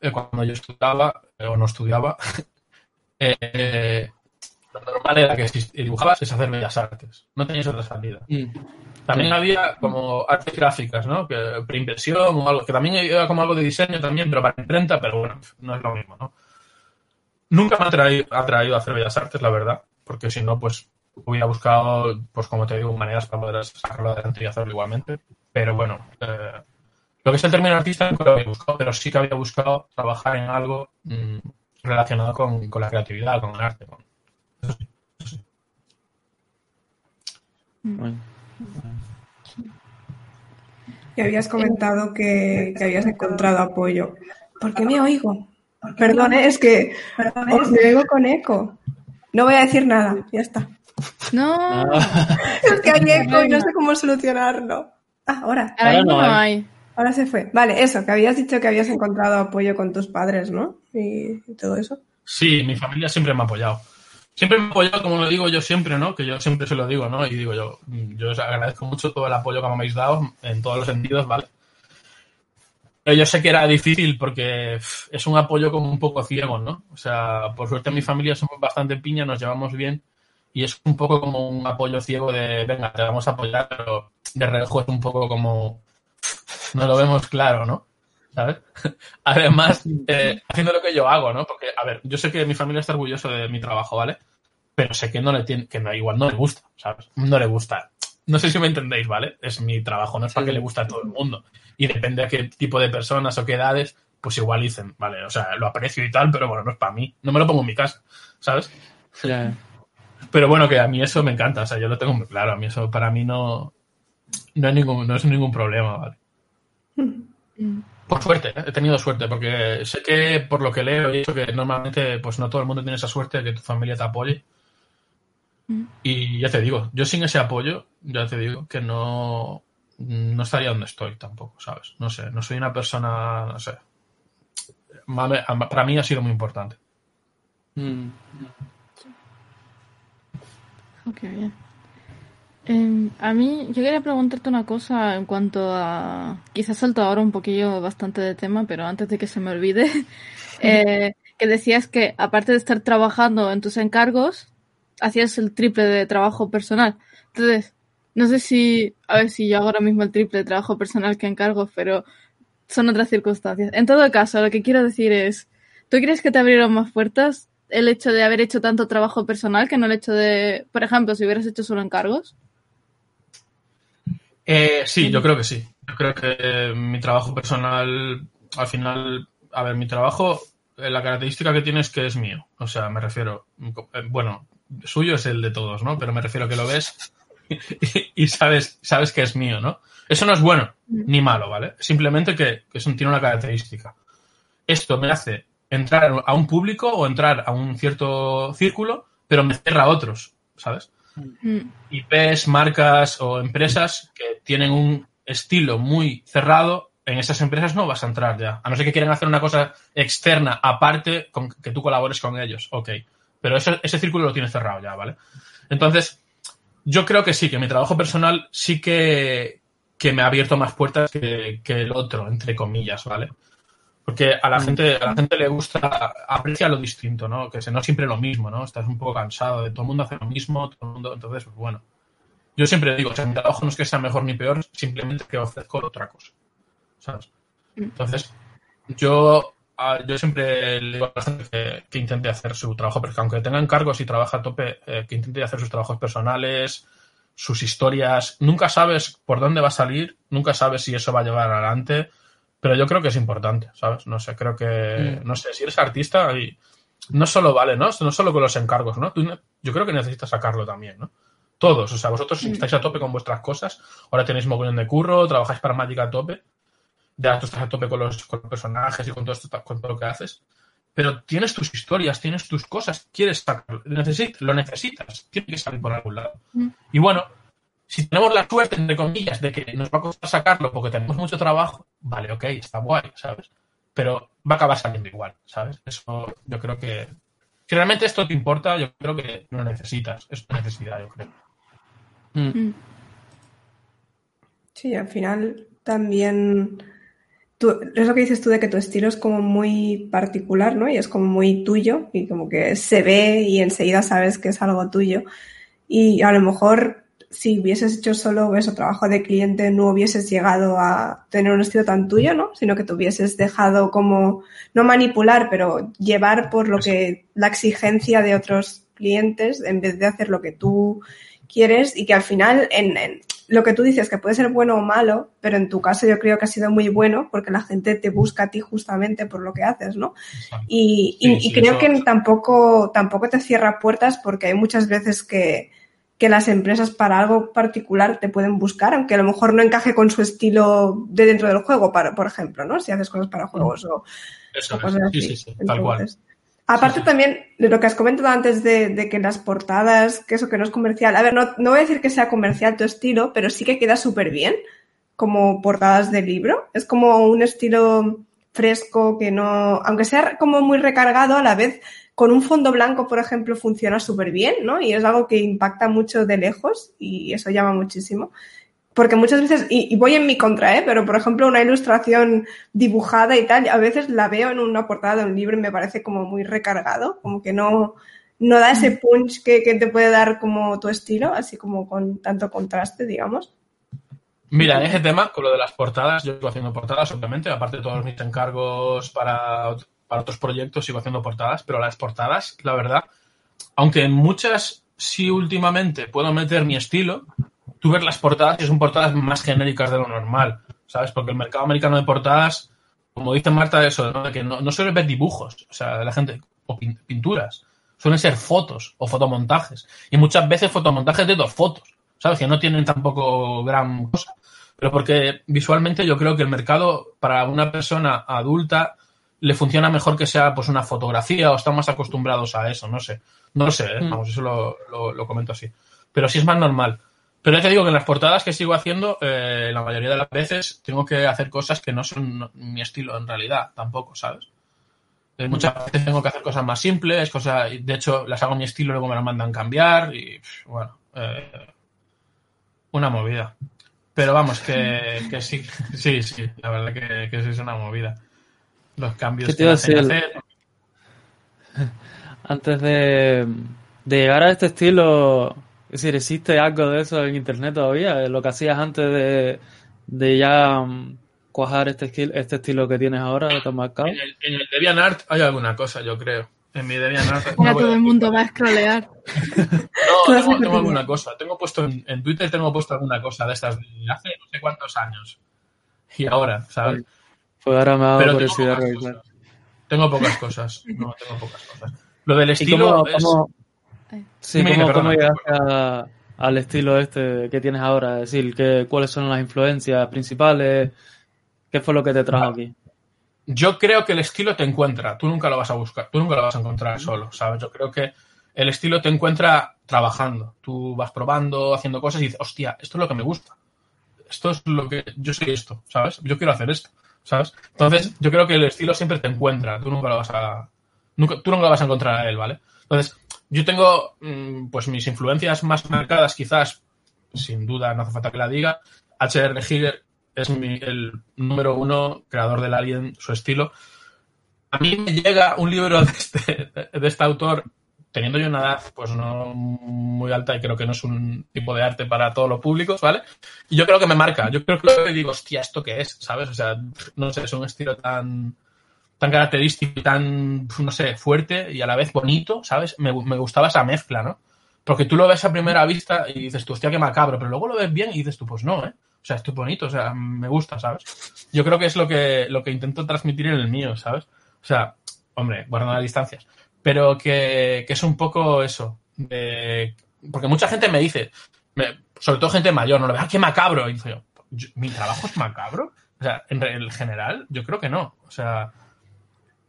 eh, cuando yo estudiaba, eh, o no estudiaba, lo normal era que si dibujabas es hacer bellas artes. No tenías otra salida. También Sí. había como artes gráficas, ¿no? Que preimpresión o algo, que también era como algo de diseño también, pero para imprenta, pero bueno, no es lo mismo, ¿no? Nunca me ha atraído a hacer bellas artes, la verdad, porque si no, pues hubiera buscado, pues como te digo, maneras para poder sacarlo adelante y hacerlo igualmente. Pero bueno, eh, lo que es el término artista nunca lo había buscado, pero sí que había buscado trabajar en algo mm, relacionado con, con la creatividad, con el arte. Con... Eso sí, eso sí. Bueno. que habías comentado que, que habías encontrado apoyo. ¿Por qué me oigo? Perdón, es que os me oigo con eco. No voy a decir nada, ya está. No, Es que hay eco y no sé cómo solucionarlo. Ah, ahora, ahora no hay. ahora se fue. Vale, eso, que habías dicho que habías encontrado apoyo con tus padres, ¿no? Y, y todo eso. Sí, mi familia siempre me ha apoyado. Siempre me ha apoyado, como lo digo yo siempre, ¿no? Que yo siempre se lo digo, ¿no? Y digo yo, mm, yo os agradezco mucho todo el apoyo que me habéis dado en todos los sentidos, ¿vale? Yo sé que era difícil porque es un apoyo como un poco ciego, ¿no? O sea, por suerte en mi familia somos bastante piña, nos llevamos bien y es un poco como un apoyo ciego de, venga, te vamos a apoyar, pero de reojo es un poco como, no lo vemos claro, ¿no? ¿Sabes? Además, eh, haciendo lo que yo hago, ¿no? Porque, a ver, yo sé que mi familia está orgullosa de mi trabajo, ¿vale? Pero sé que no le tiene, que no, igual no le gusta, ¿sabes? No le gusta. No sé si me entendéis, ¿vale? Es mi trabajo, no es para Sí. que le guste a todo el mundo. Y depende de qué tipo de personas o qué edades, pues igual dicen, vale, o sea, lo aprecio y tal, pero bueno, no es para mí. No me lo pongo en mi casa, ¿sabes? Pero bueno, que a mí eso me encanta, o sea, yo lo tengo muy claro, a mí eso para mí no, no, es, ningún, no es ningún problema, ¿vale? Mm. Por suerte, ¿eh? he tenido suerte, porque sé que por lo que leo he dicho que normalmente pues no todo el mundo tiene esa suerte de que tu familia te apoye. Mm. Y ya te digo, yo sin ese apoyo, ya te digo que no, no estaría donde estoy tampoco, ¿sabes? No sé, no soy una persona, no sé. Para mí ha sido muy importante. Mm. Qué bien. Eh, a mí, yo quería preguntarte una cosa en cuanto a. Quizás salto ahora un poquillo bastante de tema, pero antes de que se me olvide. eh, que decías que aparte de estar trabajando en tus encargos, hacías el triple de trabajo personal. Entonces, no sé si. A ver si yo hago ahora mismo el triple de trabajo personal que encargos, pero son otras circunstancias. En todo caso, lo que quiero decir es. ¿Tú crees que te abrieron más puertas el hecho de haber hecho tanto trabajo personal que no el hecho de, por ejemplo, si hubieras hecho solo encargos? Eh, sí, yo creo que sí. Yo creo que eh, mi trabajo personal, al final, a ver, mi trabajo, eh, la característica que tiene es que es mío. O sea, me refiero, eh, bueno, suyo es el de todos, ¿no? Pero me refiero que lo ves y, y sabes, sabes que es mío, ¿no? Eso no es bueno ni malo, ¿vale? Simplemente que, que eso tiene una característica. Esto me hace entrar a un público o entrar a un cierto círculo, pero me cierra a otros, ¿sabes? Mm, IPs, marcas o empresas que tienen un estilo muy cerrado, en esas empresas no vas a entrar ya. A no ser que quieran hacer una cosa externa aparte con que tú colabores con ellos. Ok. Pero eso, ese círculo lo tienes cerrado ya, ¿vale? Entonces, yo creo que sí, que mi trabajo personal sí que, que me ha abierto más puertas que, que el otro, entre comillas, ¿vale? Porque a la gente, a la gente le gusta, aprecia lo distinto, ¿no? Que no siempre lo mismo, ¿no? Estás un poco cansado de todo el mundo hace lo mismo, todo el mundo, entonces, pues bueno. Yo siempre digo, o sea, mi trabajo no es que sea mejor ni peor, simplemente que ofrezco otra cosa. ¿Sabes? Entonces, yo, yo siempre le digo a la gente que, que intente hacer su trabajo, porque aunque tenga encargos y trabaja a tope, eh, que intente hacer sus trabajos personales, sus historias. Nunca sabes por dónde va a salir, nunca sabes si eso va a llevar adelante, pero yo creo que es importante, ¿sabes? No sé, creo que, Mm. no sé, si eres artista y no solo vale, ¿no? No solo con los encargos, ¿no? Tú yo creo que necesitas sacarlo también, ¿no? Todos, o sea, vosotros Mm. estáis a tope con vuestras cosas, ahora tenéis mogollón de curro, trabajáis para Magic a tope, ya tú estás a tope con los, con los personajes y con todo, esto, con todo lo que haces, pero tienes tus historias, tienes tus cosas, quieres sacarlo, necesit- lo necesitas, tiene que salir por algún lado. Mm. Y bueno, si tenemos la suerte, entre comillas, de que nos va a costar sacarlo porque tenemos mucho trabajo, vale, ok, está guay, ¿sabes? Pero va a acabar saliendo igual, ¿sabes? Eso yo creo que... Si realmente esto te importa, yo creo que lo necesitas, es una necesidad, yo creo. Mm. mm, Sí, al final también tú, es lo que dices tú de que tu estilo es como muy particular, ¿no? Y es como muy tuyo y como que se ve y enseguida sabes que es algo tuyo. Y a lo mejor si hubieses hecho solo eso, trabajo de cliente, no hubieses llegado a tener un estilo tan tuyo, ¿no? Sino que te hubieses dejado como, no manipular, pero llevar por lo que, la exigencia de otros clientes en vez de hacer lo que tú quieres y que al final en, en lo que tú dices que puede ser bueno o malo, pero en tu caso yo creo que ha sido muy bueno porque la gente te busca a ti justamente por lo que haces, ¿no? Y, y- Sí, y sí, creo eso- que tampoco, tampoco te cierra puertas porque hay muchas veces que, que las empresas para algo particular te pueden buscar, aunque a lo mejor no encaje con su estilo de dentro del juego, para, por ejemplo, ¿no? Si haces cosas para juegos o, Eso o cosas así. Sí, sí, sí, tal cual. Aparte también de lo que has comentado antes de, de que las portadas, que eso que no es comercial. A ver, no, no voy a decir que sea comercial tu estilo, pero sí que queda súper bien como portadas de libro. Es como un estilo fresco que no, aunque sea como muy recargado, a la vez con un fondo blanco, por ejemplo, funciona súper bien, ¿no? Y es algo que impacta mucho de lejos y eso llama muchísimo. Porque muchas veces, y, voy en mi contra, ¿eh? Pero por ejemplo, una ilustración dibujada y tal, a veces la veo en una portada de un libro y me parece como muy recargado, como que no, no da ese punch que, que te puede dar como tu estilo, así como con tanto contraste, digamos. Mira, en ese tema, con lo de las portadas, yo sigo haciendo portadas, obviamente, aparte de todos mis encargos para, para otros proyectos, sigo haciendo portadas, pero las portadas, la verdad, aunque en muchas sí últimamente puedo meter mi estilo, tú ves las portadas y son portadas más genéricas de lo normal, ¿sabes? Porque el mercado americano de portadas, como dice Marta, eso, ¿no? De que no, no suele ver dibujos, o sea, de la gente, o pin- pinturas, suelen ser fotos o fotomontajes, y muchas veces fotomontajes de dos fotos, ¿sabes? Que no tienen tampoco gran cosa, pero porque visualmente yo creo que el mercado para una persona adulta le funciona mejor que sea pues una fotografía o están más acostumbrados a eso, no sé, no lo sé, ¿eh? Mm. vamos, eso lo, lo- lo comento así, pero sí es más normal. Pero ya te digo que en las portadas que sigo haciendo, eh, la mayoría de las veces tengo que hacer cosas que no son mi estilo en realidad, tampoco, ¿sabes? Eh, muchas veces tengo que hacer cosas más simples, cosas, de hecho las hago a mi estilo y luego me las mandan cambiar y pff, bueno, eh, una movida. Pero vamos, que, que sí, sí, sí, la verdad que, que sí es una movida. Los cambios ¿Qué te que a decir? hacer. Antes de, de llegar a este estilo, es decir, ¿existe algo de eso en internet todavía? Lo que hacías antes de, de ya mm, cuajar este, esquil- este estilo que tienes ahora de tan marcado. En el, en el DeviantArt hay alguna cosa, yo creo. En mi DeviantArt. Ahora no todo el mundo va a scrollear. No, tengo, alguna cosa. Tengo puesto en, en Twitter tengo puesto alguna cosa de estas de hace no sé cuántos años. Y ahora, ¿sabes? Pues ahora me ha dado Pero tengo curiosidad tengo pocas cosas. No, tengo pocas cosas. Lo del ¿Y estilo cómo, es. cómo-. Sí, cómo, cómo llegaste a- al estilo este que tienes ahora? Es decir, que, ¿cuáles son las influencias principales? ¿Qué fue lo que te trajo Vale. aquí? Yo creo que el estilo te encuentra. Tú nunca lo vas a buscar. Tú nunca lo vas a encontrar solo, ¿sabes? Yo creo que el estilo te encuentra trabajando. Tú vas probando, haciendo cosas y dices, hostia, esto es lo que me gusta. Esto es lo que. Yo soy esto, ¿sabes? Yo quiero hacer esto, ¿sabes? Entonces, yo creo que el estilo siempre te encuentra. Tú nunca lo vas a. Nunca, tú nunca lo vas a encontrar a él, ¿vale? Entonces, yo tengo, mm, pues, mis influencias más marcadas, quizás, sin duda, no hace falta que la diga. H.R. Giger es mi- el número uno creador del Alien, su estilo. A mí me llega un libro de este, de este autor, teniendo yo una edad, pues no muy alta y creo que no es un tipo de arte para todos los públicos, ¿vale? Y yo creo que me marca. Yo creo que digo, hostia, ¿esto qué es? ¿Sabes? O sea, no sé, es un estilo tan tan característico y tan, no sé, fuerte y a la vez bonito, ¿sabes? Me, me gustaba esa mezcla, ¿no? Porque tú lo ves a primera vista y dices tú, hostia, qué macabro, pero luego lo ves bien y dices tú, pues no, ¿eh? O sea, esto es bonito, o sea, me gusta, ¿sabes? Yo creo que es lo que, lo que intento transmitir en el mío, ¿sabes? O sea, hombre, guardando las distancias, pero que, que es un poco eso, de- porque mucha gente me dice, me- sobre todo gente mayor, no lo ve, ah, qué macabro, y yo, ¿mi trabajo es macabro? O sea, en en general, yo creo que no, o sea,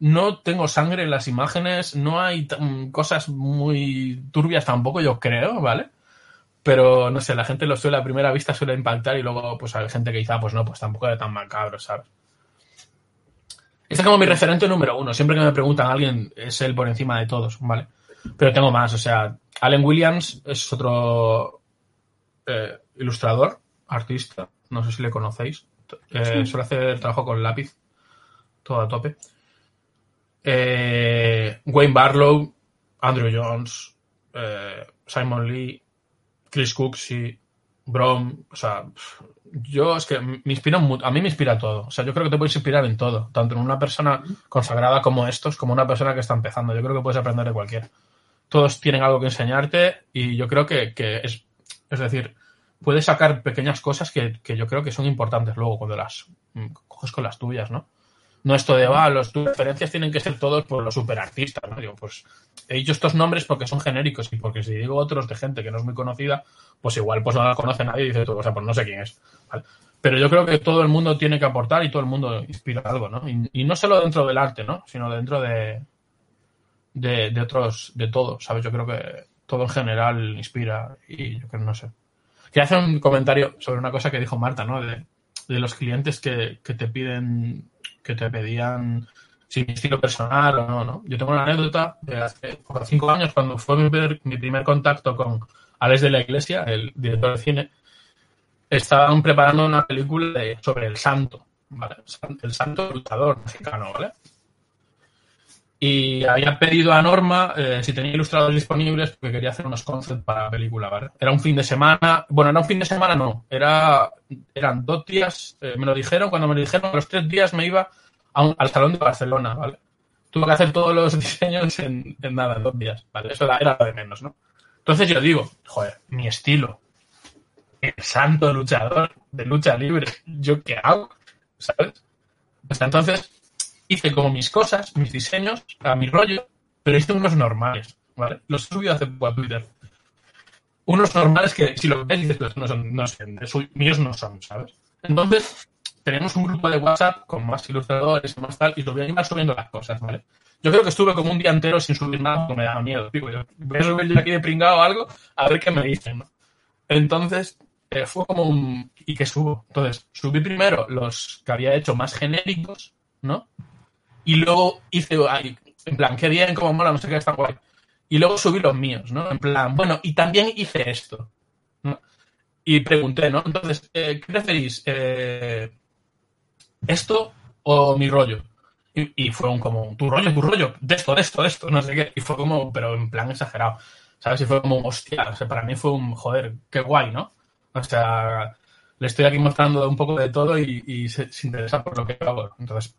no tengo sangre en las imágenes, no hay mm, cosas muy turbias tampoco, yo creo, ¿vale? Pero no sé, la gente lo suele a primera vista suele impactar y luego pues hay gente que quizá pues no, pues tampoco es tan macabro, ¿sabes? Este es como mi referente número uno. Siempre que me preguntan a alguien, es él por encima de todos, ¿vale? Pero tengo más, o sea, Allen Williams es otro eh, ilustrador, artista, no sé si le conocéis. Eh, Suele hacer trabajo con lápiz, todo a tope. Eh, Wayne Barlow, Andrew Jones, eh, Simon Lee, Chris Cooksey, Brom, o sea, yo es que me inspira a mí me inspira todo. O sea, yo creo que te puedes inspirar en todo, tanto en una persona consagrada como estos, como una persona que está empezando. Yo creo que puedes aprender de cualquiera. Todos tienen algo que enseñarte y yo creo que, que es, es decir, puedes sacar pequeñas cosas que, que yo creo que son importantes luego cuando las mm, coges con las tuyas, ¿no? No esto de, ah, los, tus referencias tienen que ser todos por los superartistas, ¿no? Digo, pues he dicho estos nombres porque son genéricos y porque si digo otros de gente que no es muy conocida, pues igual pues no la conoce nadie y dice, o sea, pues no sé quién es. Pero yo creo que todo el mundo tiene que aportar y todo el mundo inspira algo, ¿no? Y, no solo dentro del arte, ¿no? Sino dentro de, de, de otros, de todo, ¿sabes? Yo creo que todo en general inspira y yo creo, no sé. Quería hacer un comentario sobre una cosa que dijo Marta, ¿no? De, de los clientes que, que te piden, que te pedían si mi estilo personal o no, ¿no? Yo tengo una anécdota de hace cinco años, cuando fue mi primer, mi primer contacto con Alex de la Iglesia, el director de cine, estaban preparando una película de, sobre el santo, ¿vale? El santo luchador mexicano, ¿vale? Y había pedido a Norma eh, si tenía ilustradores disponibles porque quería hacer unos concepts para la película, ¿vale? Era un fin de semana, bueno, era un fin de semana, no, era, eran dos días, eh, me lo dijeron, cuando me lo dijeron, a los tres días me iba a al Salón de Barcelona, ¿vale? Tuve que hacer todos los diseños en, nada, dos días, ¿vale? Eso era, era de menos, ¿no? Entonces yo digo, joder, mi estilo, el santo luchador de lucha libre, ¿yo qué hago? ¿Sabes? Sea, entonces hice como mis cosas, mis diseños, a mi rollo, pero hice unos normales, ¿vale? Los he subido hace poco a Twitter. Unos normales que, si lo ves, dices, pues no son, no son, míos no son, ¿sabes? Entonces, tenemos un grupo de WhatsApp con más ilustradores y más tal, y lo voy a ir subiendo las cosas, ¿vale? Yo creo que estuve como un día entero sin subir nada porque me daba miedo. Digo, yo voy a subir yo aquí de pringado algo a ver qué me dicen, ¿no? Entonces, eh, fue como un... ¿Y qué subo? Entonces, subí primero los que había hecho más genéricos, ¿no? Y luego hice, en plan, qué bien, cómo mola, no sé qué, está guay. Y luego subí los míos, ¿no? En plan, bueno, y también hice esto. ¿no? Y pregunté, ¿no? Entonces, eh, ¿qué preferís? Eh, ¿Esto o mi rollo? Y, y, fue un como, tu rollo, tu rollo, de esto, de esto, de esto, no sé qué. Y fue como, pero en plan exagerado. ¿Sabes? Y fue como, hostia, o sea, para mí fue un, joder, qué guay, ¿no? O sea, le estoy aquí mostrando un poco de todo y, y se, se, interesa por lo que hago. Entonces,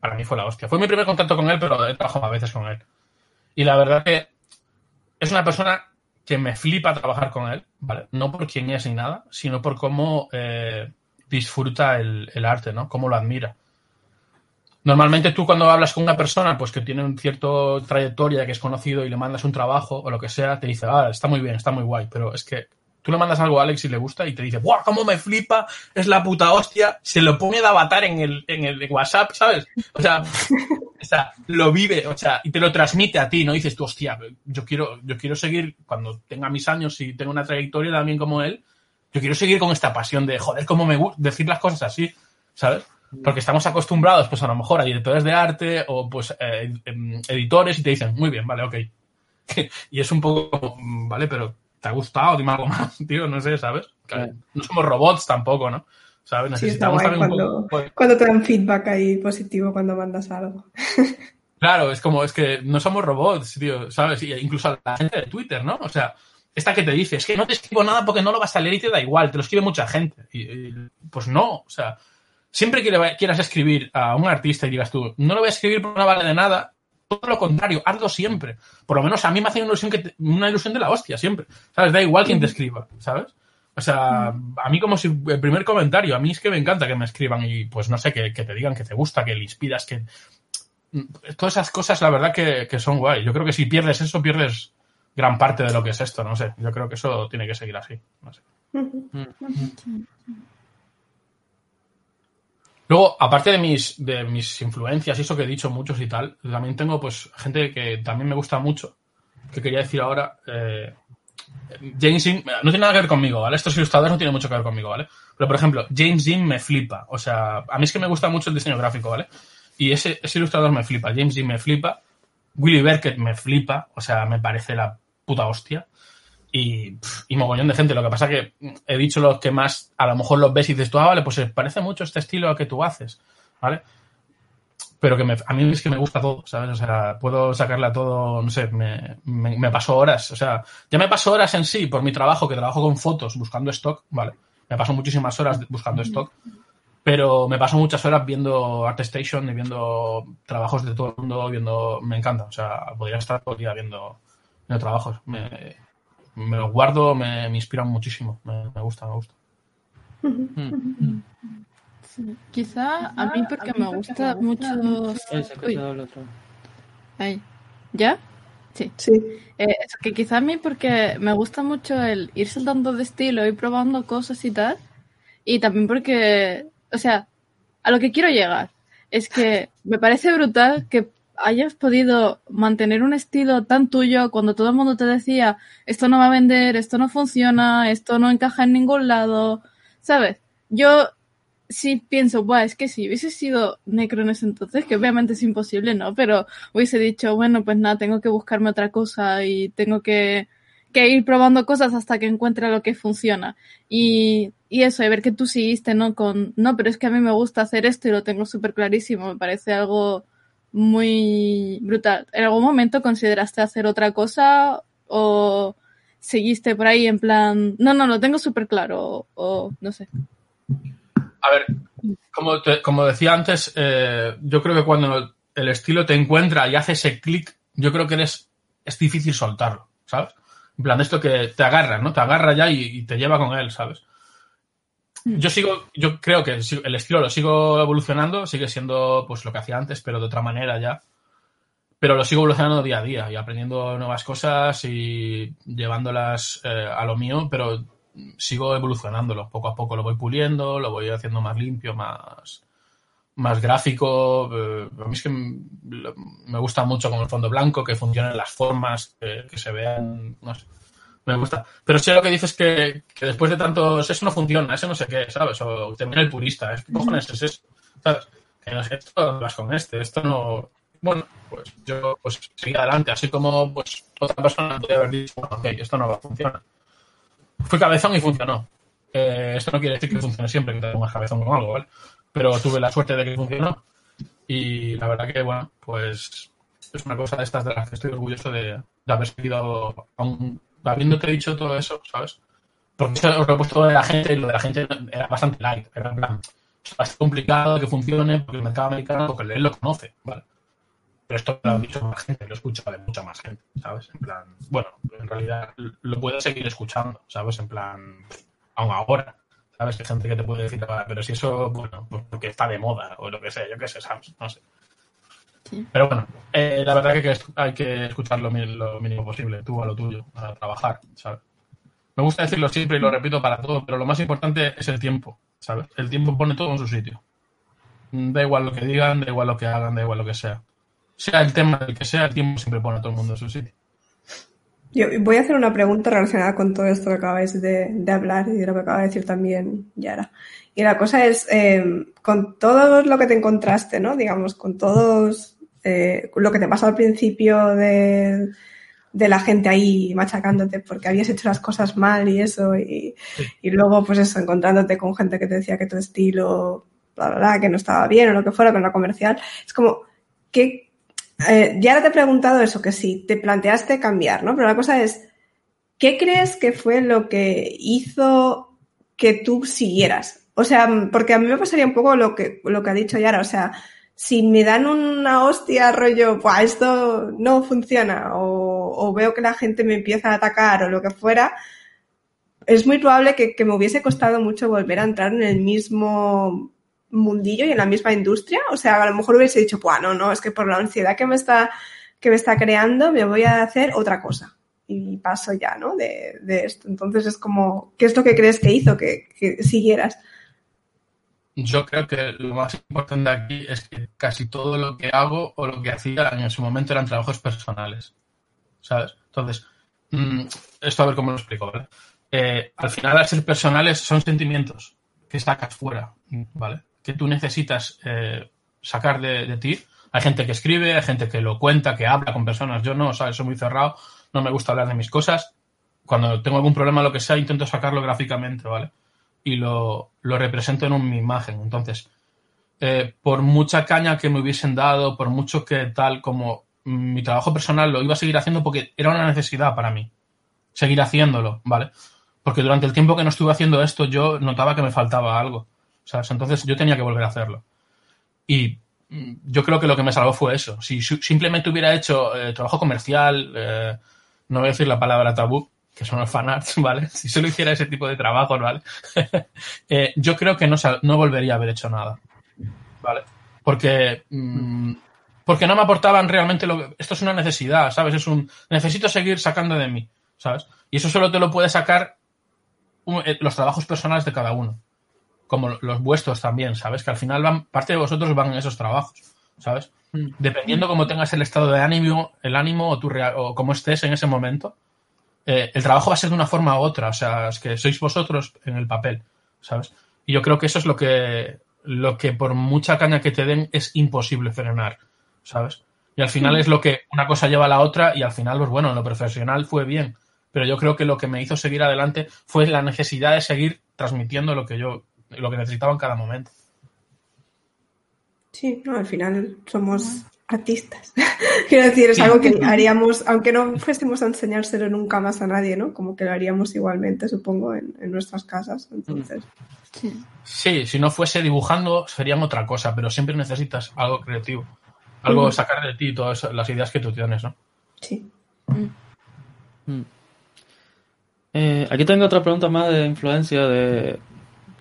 para mí fue la hostia. Fue mi primer contacto con él, pero he trabajado a veces con él. Y la verdad que es una persona que me flipa trabajar con él, ¿vale? No por quién es ni nada, sino por cómo eh, disfruta el, el, arte, ¿no? Cómo lo admira. Normalmente tú cuando hablas con una persona pues que tiene un cierto trayectoria, que es conocido y le mandas un trabajo o lo que sea, te dice, ah, está muy bien, está muy guay, pero es que tú le mandas algo a Alex y le gusta y te dice, ¡buah, cómo me flipa! Es la puta hostia. Se lo pone de avatar en el, en el WhatsApp, ¿sabes? O sea, o sea, lo vive, o sea, y te lo transmite a ti, ¿no? Dices tú, hostia, yo quiero, yo quiero seguir, cuando tenga mis años y tenga una trayectoria también como él, yo quiero seguir con esta pasión de, joder, cómo me gusta decir las cosas así, ¿sabes? Porque estamos acostumbrados, pues a lo mejor a directores de arte o pues eh, editores y te dicen, muy bien, vale, ok. y es un poco, vale, pero ¿te ha gustado? Dime algo más, tío, no sé, ¿sabes? Claro. No somos robots tampoco, ¿no? ¿Sabes? Necesitamos sí, está guay cuando, poco... cuando te dan feedback ahí positivo cuando mandas algo. Claro, es como, es que no somos robots, tío, ¿sabes? Y incluso a la gente de Twitter, ¿no? O sea, esta que te dice, es que no te escribo nada porque no lo vas a leer y te da igual, te lo escribe mucha gente. Y, y pues no, o sea, siempre que le quieras escribir a un artista y digas tú, no lo voy a escribir porque no vale de nada, todo lo contrario, hazlo siempre. Por lo menos a mí me hace una ilusión, que te, una ilusión de la hostia, siempre. ¿Sabes? Da igual quien te escriba, ¿sabes? O sea, a mí como si el primer comentario, a mí es que me encanta que me escriban y pues no sé, que, que te digan que te gusta, que le inspiras, que... Todas esas cosas, la verdad que, que, son guay. Yo creo que si pierdes eso, pierdes gran parte de lo que es esto, no sé. Yo creo que eso tiene que seguir así. No sé. Luego, aparte de mis, de mis influencias y eso que he dicho muchos y tal, también tengo pues gente que también me gusta mucho, que quería decir ahora, eh, James Dean, no tiene nada que ver conmigo, ¿vale? Estos ilustradores no tienen mucho que ver conmigo, ¿vale? Pero, por ejemplo, James Dean me flipa, o sea, a mí es que me gusta mucho el diseño gráfico, ¿vale? Y ese, ese ilustrador me flipa, James Dean me flipa, Willy Berkett me flipa, o sea, me parece la puta hostia y, y, mogollón de gente. Lo que pasa que he dicho los que más, a lo mejor los ves y dices tú, ah, vale, pues parece mucho este estilo al que tú haces, ¿vale? Pero que me, a mí es que me gusta todo, ¿sabes? O sea, puedo sacarle a todo, no sé, me, me, me, paso horas, o sea, ya me paso horas en sí por mi trabajo, que trabajo con fotos, buscando stock, ¿vale? Me paso muchísimas horas buscando stock, pero me paso muchas horas viendo ArtStation y viendo trabajos de todo el mundo, viendo, me encanta, o sea, podría estar todo el día viendo, viendo trabajos. Me, me los guardo, me, me inspiran muchísimo. Me, me, gusta, me gusta. Quizá a mí porque me gusta mucho... El otro. Ahí. ¿Ya? Sí. Sí. Eh, es que quizá a mí porque me gusta mucho el ir saltando de estilo, ir probando cosas y tal. Y también porque, o sea, a lo que quiero llegar es que me parece brutal que hayas podido mantener un estilo tan tuyo cuando todo el mundo te decía esto no va a vender, esto no funciona, esto no encaja en ningún lado, ¿sabes? Yo sí pienso, Buah, es que si hubiese sido necro en ese entonces, que obviamente es imposible, ¿no? Pero hubiese dicho, bueno, pues nada, tengo que buscarme otra cosa y tengo que, que ir probando cosas hasta que encuentre lo que funciona. Y, y eso, y ver que tú seguiste, ¿no? Con, no, pero es que a mí me gusta hacer esto y lo tengo súper clarísimo, me parece algo muy brutal. ¿En algún momento consideraste hacer otra cosa o seguiste por ahí en plan, no, no, lo tengo súper claro o, no sé? A ver, como, como decía antes, eh, yo creo que cuando el estilo te encuentra y hace ese clic, yo creo que eres, es difícil soltarlo, ¿sabes? En plan, esto que te agarra, ¿no? Te agarra ya y te lleva con él, ¿sabes? Yo sigo, yo creo que el estilo lo sigo evolucionando, sigue siendo pues lo que hacía antes, pero de otra manera ya. Pero lo sigo evolucionando día a día y aprendiendo nuevas cosas y llevándolas eh, a lo mío, pero sigo evolucionándolo. Poco a poco lo voy puliendo, lo voy haciendo más limpio, más, más gráfico. Eh, a mí es que me gusta mucho con el fondo blanco, que funcionen las formas, que, que se vean, no sé. Me gusta. Pero sé lo que dices que, que después de tantos, eso no funciona, eso no sé qué, ¿sabes? O viene el purista, ¿eh? ¿qué cojones es eso? ¿Sabes? Que no sé, esto vas con este, esto no. Bueno, pues yo pues seguí adelante, así como pues otra persona podría haber dicho, ok, esto no va a funcionar. Fui cabezón y funcionó. Eh, esto no quiere decir que funcione siempre, que te pongas cabezón con algo, ¿vale? Pero tuve la suerte de que funcionó. Y la verdad que, bueno, pues es una cosa de estas de las que estoy orgulloso de, de haber seguido, aun habiéndote dicho todo eso, ¿sabes? Porque eso os lo he puesto de la gente y lo de la gente era bastante light. Era en plan, es complicado que funcione porque el mercado americano, porque él lo conoce, ¿vale? Pero esto lo ha dicho más gente, lo he escuchado de mucha más gente, ¿sabes? En plan, bueno, en realidad lo puedes seguir escuchando, ¿sabes? En plan, aún ahora, ¿sabes? Que gente que te puede decir, "Ah, pero si eso, bueno, pues porque está de moda o lo que sea, yo qué sé, ¿sabes? No sé. Sí. Pero bueno, eh, la verdad que hay que, hay que escuchar lo, mínimo posible, tú a lo tuyo, a trabajar, ¿sabes? Me gusta decirlo siempre y lo repito para todo, pero lo más importante es el tiempo, ¿sabes? El tiempo pone todo en su sitio. Da igual lo que digan, da igual lo que hagan, da igual lo que sea. Sea el tema del que sea, el tiempo siempre pone a todo el mundo en su sitio. Yo voy a hacer una pregunta relacionada con todo esto que acabáis de, de hablar y de lo que acaba de decir también Yara. Y la cosa es, eh, con todo lo que te encontraste, ¿no? Digamos, con todos eh, lo que te pasó al principio de, de la gente ahí machacándote porque habías hecho las cosas mal y eso, y, y luego, pues eso, encontrándote con gente que te decía que tu estilo, bla, bla, bla, que no estaba bien o lo que fuera, no era comercial. Es como, ¿qué, eh, ya ahora te he preguntado eso, que sí, te planteaste cambiar, ¿no? Pero la cosa es, ¿qué crees que fue lo que hizo que tú siguieras? O sea, porque a mí me pasaría un poco lo que, lo que ha dicho Yara, o sea, si me dan una hostia rollo, pues esto no funciona, o, veo que la gente me empieza a atacar o lo que fuera, es muy probable que, que me hubiese costado mucho volver a entrar en el mismo mundillo y en la misma industria. O sea, a lo mejor hubiese dicho, pues no, no, es que por la ansiedad que me está, que me está creando, me voy a hacer otra cosa. Y paso ya, ¿no? De, de esto. Entonces es como, ¿qué es lo que crees que hizo que, que siguieras? Yo creo que lo más importante aquí es que casi todo lo que hago o lo que hacía en su momento eran trabajos personales. ¿Sabes? Entonces, mm, esto a ver cómo lo explico, ¿vale? Eh, al final, al ser personales, son sentimientos que sacas fuera, ¿vale? Que tú necesitas eh, sacar de, de ti. Hay gente que escribe, hay gente que lo cuenta, que habla con personas. Yo no, ¿sabes? Soy muy cerrado, no me gusta hablar de mis cosas. Cuando tengo algún problema, lo que sea, intento sacarlo gráficamente, ¿vale? Y lo, lo represento en mi imagen. Entonces, eh, por mucha caña que me hubiesen dado, por mucho que tal como mi trabajo personal lo iba a seguir haciendo porque era una necesidad para mí, seguir haciéndolo, ¿vale? Porque durante el tiempo que no estuve haciendo esto yo notaba que me faltaba algo, ¿sabes? Entonces yo tenía que volver a hacerlo. Y mm, yo creo que lo que me salvó fue eso. Si simplemente hubiera hecho eh, trabajo comercial, eh, no voy a decir la palabra tabú, que son los fanarts, ¿vale? Si solo hiciera ese tipo de trabajos, ¿vale? eh, yo creo que no, no volvería a haber hecho nada, ¿vale? Porque, mmm, porque no me aportaban realmente lo Esto es una necesidad, ¿sabes? Es un... Necesito seguir sacando de mí, ¿sabes? Y eso solo te lo puede sacar eh, los trabajos personales de cada uno. Como los vuestros también, ¿sabes? Que al final van, parte de vosotros van en esos trabajos, ¿sabes? Mm. Dependiendo cómo tengas el estado de ánimo, el ánimo o, tu o cómo estés en ese momento, eh, el trabajo va a ser de una forma u otra. O sea, es que sois vosotros en el papel, ¿sabes? Y yo creo que eso es lo que, lo que por mucha caña que te den es imposible frenar, ¿sabes? Y al final es lo que una cosa lleva a la otra y al final, pues bueno, en lo profesional fue bien. Pero yo creo que lo que me hizo seguir adelante fue la necesidad de seguir transmitiendo lo que yo, lo que necesitaba en cada momento. Sí, no, al final somos artistas. Quiero decir, es algo que haríamos, aunque no fuésemos a enseñárselo nunca más a nadie, ¿no? Como que lo haríamos igualmente, supongo, en, nuestras casas. Entonces. Sí. si no fuese dibujando, serían otra cosa, pero siempre necesitas algo creativo. Algo sacar de ti todas las ideas que tú tienes, ¿no? Sí. Mm. Eh, aquí tengo otra pregunta más de influencia de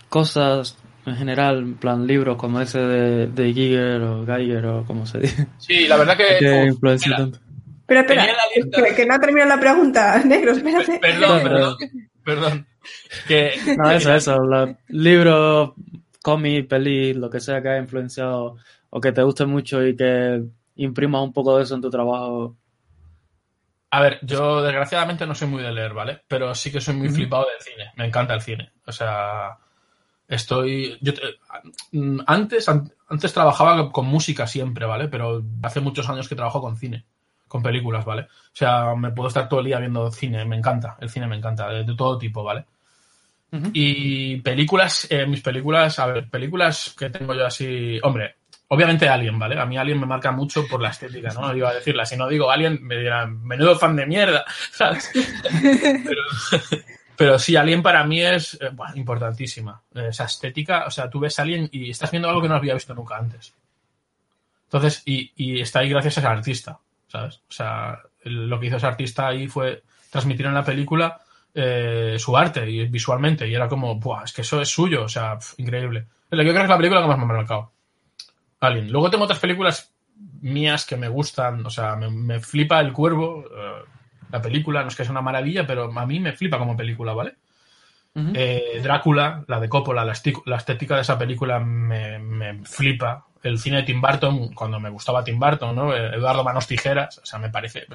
cosas en general, en plan libros como ese de, de Giger o Geiger o como se dice. Sí, la verdad que... que influencia tanto. Pero espera, que, no ha terminado la pregunta, negro, espérate. Perdón, perdón, perdón. Que, no, eso, eso, libros, cómics, pelis, lo que sea que haya influenciado o que te guste mucho y que imprima un poco de eso en tu trabajo a ver, yo desgraciadamente no soy muy de leer, ¿vale? Pero sí que soy muy flipado del cine. Me encanta el cine. O sea, estoy. Yo mm, antes, antes trabajaba con música siempre, ¿vale? Pero hace muchos años que trabajo con cine, con películas, ¿vale? O sea, me puedo estar todo el día viendo cine. Me encanta. El cine me encanta, de, todo tipo, ¿vale? Y películas, eh, mis películas, a ver, películas que tengo yo así. Hombre, Obviamente Alien, ¿vale? A mí Alien me marca mucho por la estética, ¿no? Iba a decirla. Si no digo Alien, me dirán, menudo fan de mierda, ¿sabes? pero, sí, Alien para mí es eh, importantísima. Esa estética, o sea, tú ves Alien y estás viendo algo que no había visto nunca antes. Entonces, y, está ahí gracias a ese artista, ¿sabes? O sea, lo que hizo ese artista ahí fue transmitir en la película eh, su arte y visualmente. Y era como, Buah, es que eso es suyo, o sea, increíble. Yo creo que es la película que más me ha marcado. Alien. Luego tengo otras películas mías que me gustan, o sea, me, flipa El Cuervo, eh, la película, no es que sea una maravilla, pero a mí me flipa como película, ¿vale? Eh, Drácula, la de Coppola, la, estética de esa película me, flipa. El cine de Tim Burton, cuando me gustaba Tim Burton, ¿no? Eh, Eduardo Manos Tijeras, o sea, me parece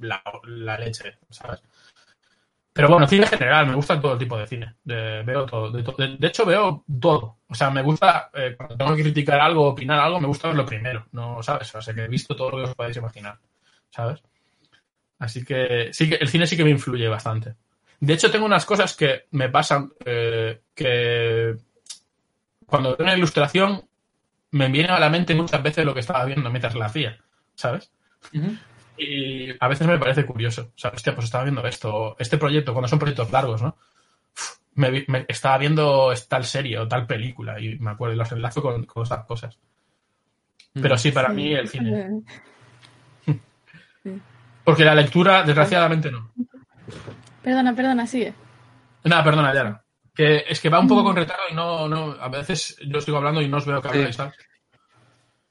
la, la leche, ¿sabes? Pero bueno, cine en general, me gusta todo tipo de cine. veo todo. De, hecho, veo todo. O sea, me gusta, eh, cuando tengo que criticar algo, opinar algo, me gusta verlo primero. No, ¿sabes? O sea, que he visto todo lo que os podéis imaginar. ¿Sabes? Así que sí que el cine sí que me influye bastante. De hecho, tengo unas cosas que me pasan eh, que cuando veo una ilustración me viene a la mente muchas veces lo que estaba viendo mientras la hacía. ¿Sabes? Y a veces me parece curioso. O sea, hostia, pues estaba viendo esto, este proyecto, cuando son proyectos largos, ¿no? me, estaba viendo tal serie o tal película y me acuerdo y los enlazo con, esas cosas. Pero sí, para mí el cine. Porque la lectura, desgraciadamente, no. Perdona, perdona, sigue. Nada, perdona, ya. Que es que va un poco con retardo y no, no, a veces yo estoy hablando y no os veo que habláis, ¿sabes?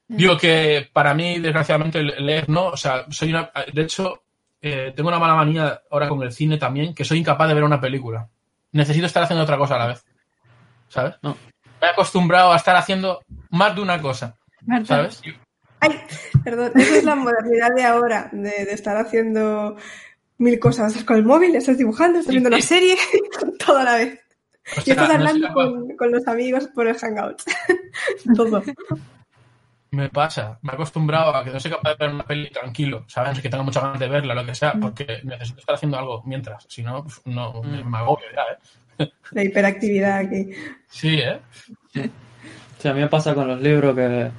Digo que para mí, desgraciadamente, leer no. O sea, soy una. De hecho, eh, tengo una mala manía ahora con el cine también, que soy incapaz de ver una película. Necesito estar haciendo otra cosa a la vez. ¿Sabes? No. Me he acostumbrado a estar haciendo más de una cosa. ¿Sabes? Ay, perdón, esa es la modernidad de ahora, de, estar haciendo mil cosas. Estás con el móvil, estás dibujando, estás viendo una serie, todo a la vez. y estás hablando con, con, los amigos por el Hangout. todo. Me pasa, me he acostumbrado a que no soy capaz de ver una peli tranquilo, ¿sabes? Que tenga muchas ganas de verla, lo que sea, porque necesito estar haciendo algo mientras, si no, pues, no me, mm. agobio ya, ¿eh? La hiperactividad aquí. Sí, ¿eh? Sí, a mí me pasa con los libros que,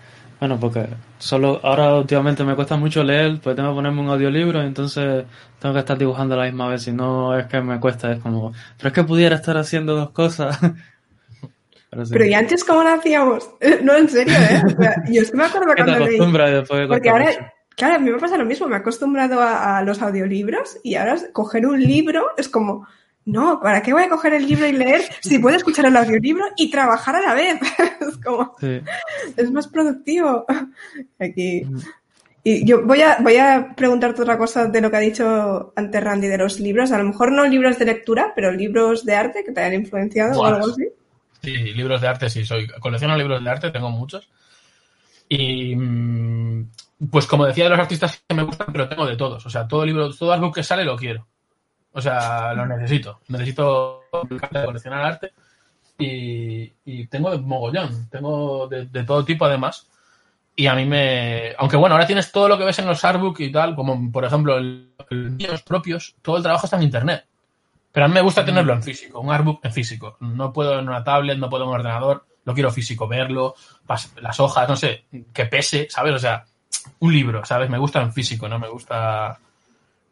bueno, porque solo ahora últimamente me cuesta mucho leer, pues tengo que ponerme un audiolibro y entonces tengo que estar dibujando a la misma vez, si no es que me cuesta, es como, pero es que pudiera estar haciendo dos cosas. Pero, ¿y antes cómo lo hacíamos? No, en serio, ¿eh? yo es que me acuerdo cuando leí. Porque ahora, Claro, a mí me pasa lo mismo, me he acostumbrado a, a los audiolibros y ahora coger un libro es como, no, ¿para qué voy a coger el libro y leer si puedo escuchar el audiolibro y trabajar a la vez? es como, Sí. es más productivo. Aquí. Mm. Y yo voy a, voy a preguntarte otra cosa de lo que ha dicho antes Randy de los libros. A lo mejor no libros de lectura, pero libros de arte que te hayan influenciado o algo así. Sí, libros de arte, sí, soy. Colecciono libros de arte, tengo muchos. Y mm, pues como decía de los artistas que me gustan, pero tengo de todos. O sea, todo libro, todo álbum que sale lo quiero. O sea, lo necesito. Necesito coleccionar arte. Y, y tengo mogollón. Tengo de, de todo tipo además. Y a mí me. Aunque bueno, ahora tienes todo lo que ves en los artbook y tal, como por ejemplo el, el los propios, todo el trabajo está en internet. Pero a mí me gusta tenerlo en físico, un artbook en físico. No puedo en una tablet, no puedo en un ordenador, lo quiero físico, verlo, las hojas, no sé, que pese, ¿sabes? O sea, un libro, ¿sabes? Me gusta en físico, no me gusta.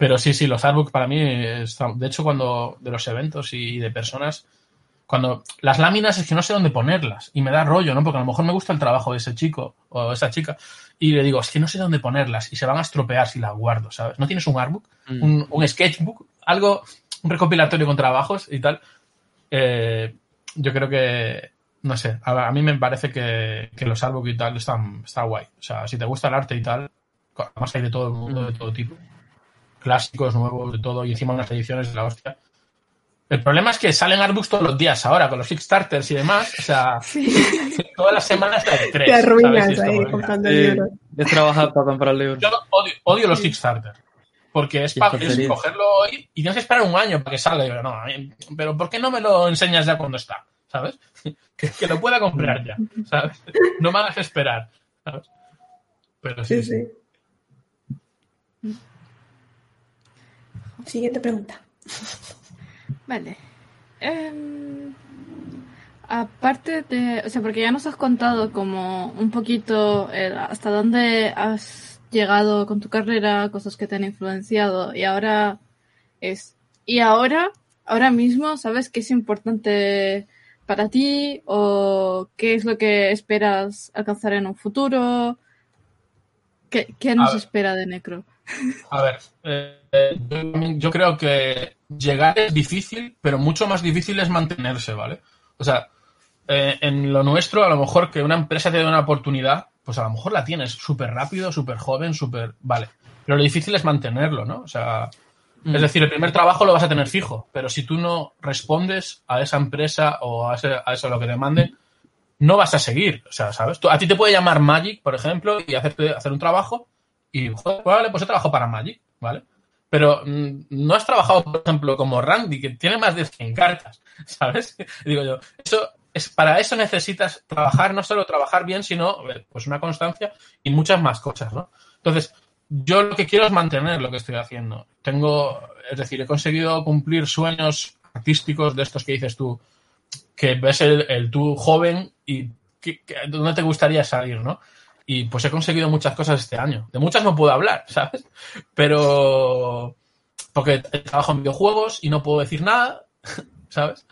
Pero sí, sí, los artbooks para mí, están- de hecho, cuando de los eventos y de personas, cuando las láminas es que no sé dónde ponerlas y me da rollo, ¿no? Porque a lo mejor me gusta el trabajo de ese chico o esa chica y le digo, es que no sé dónde ponerlas y se van a estropear si las guardo, ¿sabes? ¿No tienes un artbook? Mm. Un, un sketchbook, algo, un recopilatorio con trabajos y tal. Eh, yo creo que, no sé, a, a mí me parece que, que los artbooks y tal están, está guay. O sea, si te gusta el arte y tal, además hay de todo el mundo, de todo tipo. Clásicos, nuevos, de todo, y encima unas ediciones de la hostia. El problema es que salen artbooks todos los días ahora, con los Kickstarters y demás. O sea, todas las semanas hay tres. Te arruinas ahí comprando Sí, libros. es trabajar para comprar libros. yo odio, odio los Kickstarter. Porque es, pa- es cogerlo hoy y tienes que esperar un año para que salga. Yo, no, pero ¿por qué no me lo enseñas ya cuando está? ¿Sabes? Que, que lo pueda comprar ya. ¿Sabes? No me hagas esperar. ¿sabes? Pero sí, Sí, sí. Siguiente pregunta. Vale. Em, aparte de, o sea, porque ya nos has contado como un poquito eh, hasta dónde has llegado con tu carrera, cosas que te han influenciado y ahora es, y ahora, ahora mismo, ¿sabes qué es importante para ti o qué es lo que esperas alcanzar en un futuro? ¿Qué, qué nos espera de Necro? A ver, eh, eh, yo, creo que llegar es difícil, pero mucho más difícil es mantenerse, ¿vale? O sea, eh, en lo nuestro, a lo mejor que una empresa te dé una oportunidad, pues a lo mejor la tienes súper rápido, súper joven, súper... Vale. Pero lo difícil es mantenerlo, ¿no? O sea, Mm. es decir, el primer trabajo lo vas a tener fijo, pero si tú no respondes a esa empresa o a, ese- a eso lo que te manden, no vas a seguir, o sea, ¿sabes? Tú- a ti te puede llamar Magic, por ejemplo, y hacerte hacer un trabajo y, joder, vale, pues he trabajado para Magic, ¿vale? Pero mm, no has trabajado, por ejemplo, como Randy, que tiene más de 100 cartas, ¿sabes? Digo yo, eso es, para eso necesitas trabajar, no solo trabajar bien, sino pues una constancia y muchas más cosas, ¿no? Entonces, yo lo que quiero es mantener lo que estoy haciendo. Tengo, es decir, he conseguido cumplir sueños artísticos de estos que dices tú, que ves el, el tú joven y que- dónde te gustaría salir, ¿no? Y pues he conseguido muchas cosas este año. De muchas no puedo hablar, ¿sabes? Pero porque trabajo en videojuegos y no puedo decir nada, ¿sabes?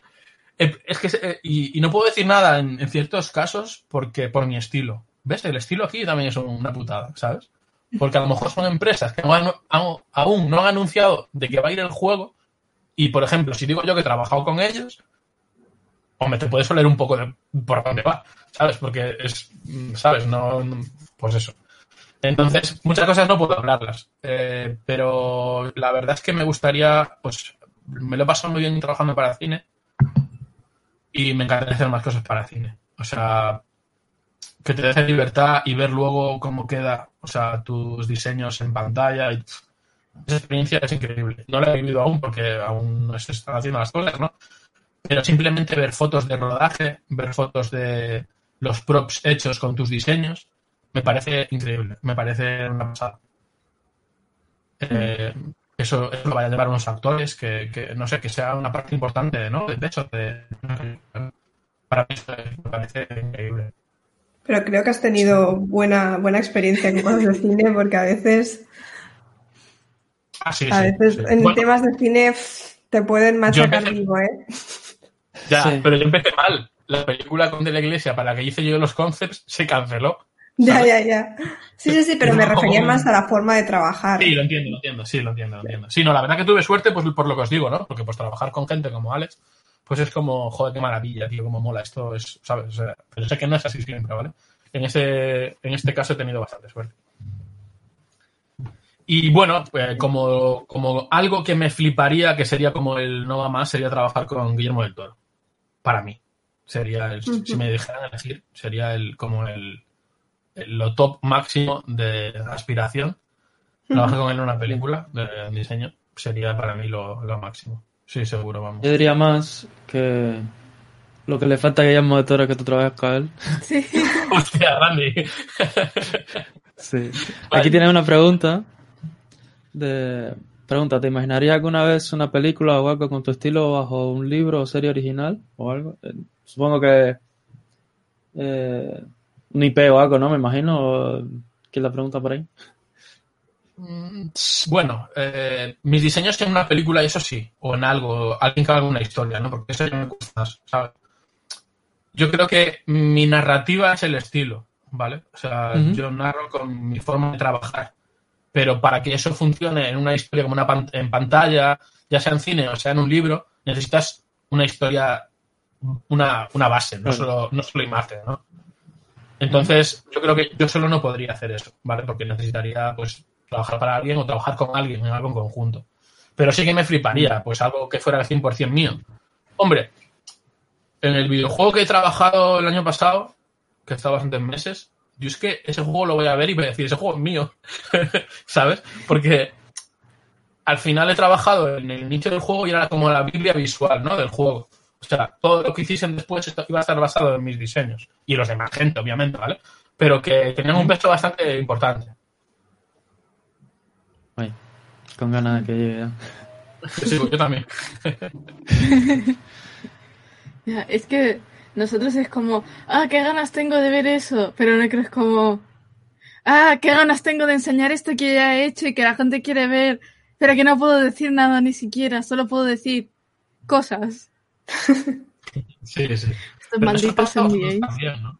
Eh, Es que eh, y, y no puedo decir nada en, ciertos casos porque por mi estilo. ¿Ves? El estilo aquí también es una putada, ¿sabes? Porque a lo mejor son empresas que aún no han anunciado de que va a ir el juego. Y por ejemplo, si digo yo que he trabajado con ellos, hombre, te puedes oler un poco de por dónde va, ¿sabes? Porque es, ¿sabes? No, pues eso. Entonces, muchas cosas no puedo hablarlas. Eh, pero la verdad es que me gustaría, pues, me lo he pasado muy bien trabajando para cine y me encantaría hacer más cosas para cine. O sea, que te deje libertad y ver luego cómo queda, o sea, tus diseños en pantalla. Esa experiencia es increíble. No la he vivido aún porque aún no se están haciendo las cosas, ¿no? Pero simplemente ver fotos de rodaje, ver fotos de los props hechos con tus diseños, me parece increíble. Me parece una pasada. Eh, eso, eso lo vaya a llevar unos actores que, que, no sé, que sea una parte importante, ¿no? De hecho, de, para mí eso me parece increíble. Pero creo que has tenido buena, buena experiencia con cosas de cine porque a veces, Ah, sí, a sí, veces sí. en Bueno, temas de cine te pueden machacar empecé- vivo, ¿eh? ya, Sí. pero yo empecé mal. La película con De la Iglesia para la que hice yo los concepts se canceló. Ya, ya, ya. Sí, sí, sí, pero me refería más a la forma de trabajar. Sí, lo entiendo, lo entiendo, sí, lo entiendo, lo entiendo. Sí, no, la verdad que tuve suerte, pues por lo que os digo, ¿no? Porque pues trabajar con gente como Alex, pues es como, joder, qué maravilla, tío, cómo mola esto, es, ¿sabes? O sea, pero sé que no es así siempre, ¿vale? En este, en este caso he tenido bastante suerte. Y bueno, pues, como, como algo que me fliparía, que sería como el no va más, sería trabajar con Guillermo del Toro. Para mí. Sería el, si me dejaran elegir, sería el como el, el- lo top máximo de aspiración. Trabajar con él en una película de diseño sería para mí lo, lo máximo. Sí, seguro, vamos. Yo diría más que lo que le falta a Guillermo de Toro es que tú trabajes con él. Sí. Hostia, Randy. Sí. Aquí tienes una pregunta. De... Pregunta, ¿te imaginarías alguna vez una película o algo con tu estilo bajo un libro o serie original o algo? Eh, Supongo que eh, un IP o algo, ¿no? Me imagino. o- ¿Quién la pregunta por ahí? Bueno, eh, mis diseños en una película, eso sí, o en algo, alguien que haga una historia, ¿no? Porque eso ya me más, ¿sabes? Yo creo que mi narrativa es el estilo, ¿vale? O sea, yo narro con mi forma de trabajar. Pero para que eso funcione en una historia como una pan- en pantalla, ya sea en cine o sea en un libro, necesitas una historia, una, una base, no solo, no solo imagen, ¿no? Entonces, yo creo que yo solo no podría hacer eso, ¿vale? Porque necesitaría, pues, trabajar para alguien o trabajar con alguien en algo en conjunto. Pero sí que me fliparía, pues, algo que fuera al 100% mío. Hombre, en el videojuego que he trabajado el año pasado, que he estado bastantes meses, yo es que ese juego lo voy a ver y voy a decir, ese juego es mío, ¿sabes? Porque al final he trabajado en el inicio del juego y era como la biblia visual, ¿no? Del juego. O sea, todo lo que hiciesen después iba a estar basado en mis diseños. Y los de más gente, obviamente, ¿vale? Pero que tenían un peso bastante importante. Ay, con ganas de que llegue ya. Sí, pues yo también. Es que nosotros es como, ah, qué ganas tengo de ver eso, pero no crees como, ah, qué ganas tengo de enseñar esto que ya he hecho y que la gente quiere ver, pero que no puedo decir nada ni siquiera, solo puedo decir cosas. Sí, sí. Estos malditos también, ¿no?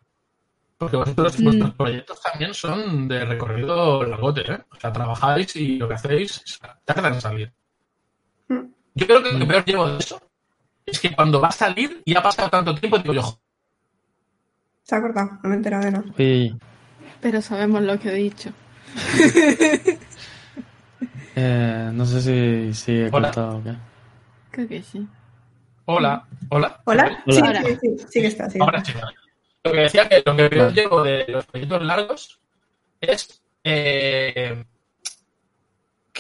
Porque vosotros, Mm. vuestros proyectos también son de recorrido largote, ¿eh? O sea, trabajáis y lo que hacéis tardan en salir. Mm. Yo creo que lo que peor llevo de eso es que cuando va a salir y ha pasado tanto tiempo, digo yo, "Jo, Se ha cortado, no me he enterado de nada. Uy, Pero sabemos lo que he dicho. eh, no sé si, si he Hola. cortado o qué. Creo que sí. hola, hola. ¿Hola? Hola. Sí, sí, sí, sí que está, sí Ahora sí. Lo que decía que lo que Vale. llevo de los proyectos largos es eh,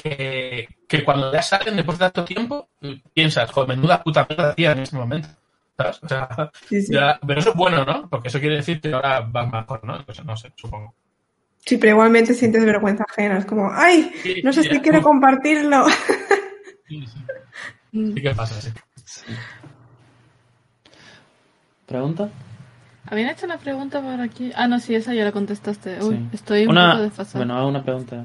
que, que cuando ya salen después de tanto tiempo, piensas, joder, menuda puta mierda hacía en este momento. ¿Sabes? O sea, Sí, sí. ya, pero eso es bueno, ¿no? Porque eso quiere decir que ahora va mejor, ¿no? Pues no sé, supongo. Sí, pero igualmente sientes vergüenza ajena. Es como, ¡ay! Sí, No sé sí, si ya. quiero compartirlo. Sí, sí. Sí que pasa, sí. ¿Pregunta? Habían hecho una pregunta por aquí. Ah, no, sí, esa ya la contestaste. Uy, Sí. estoy un una, poco desfasada. Bueno, hago una pregunta.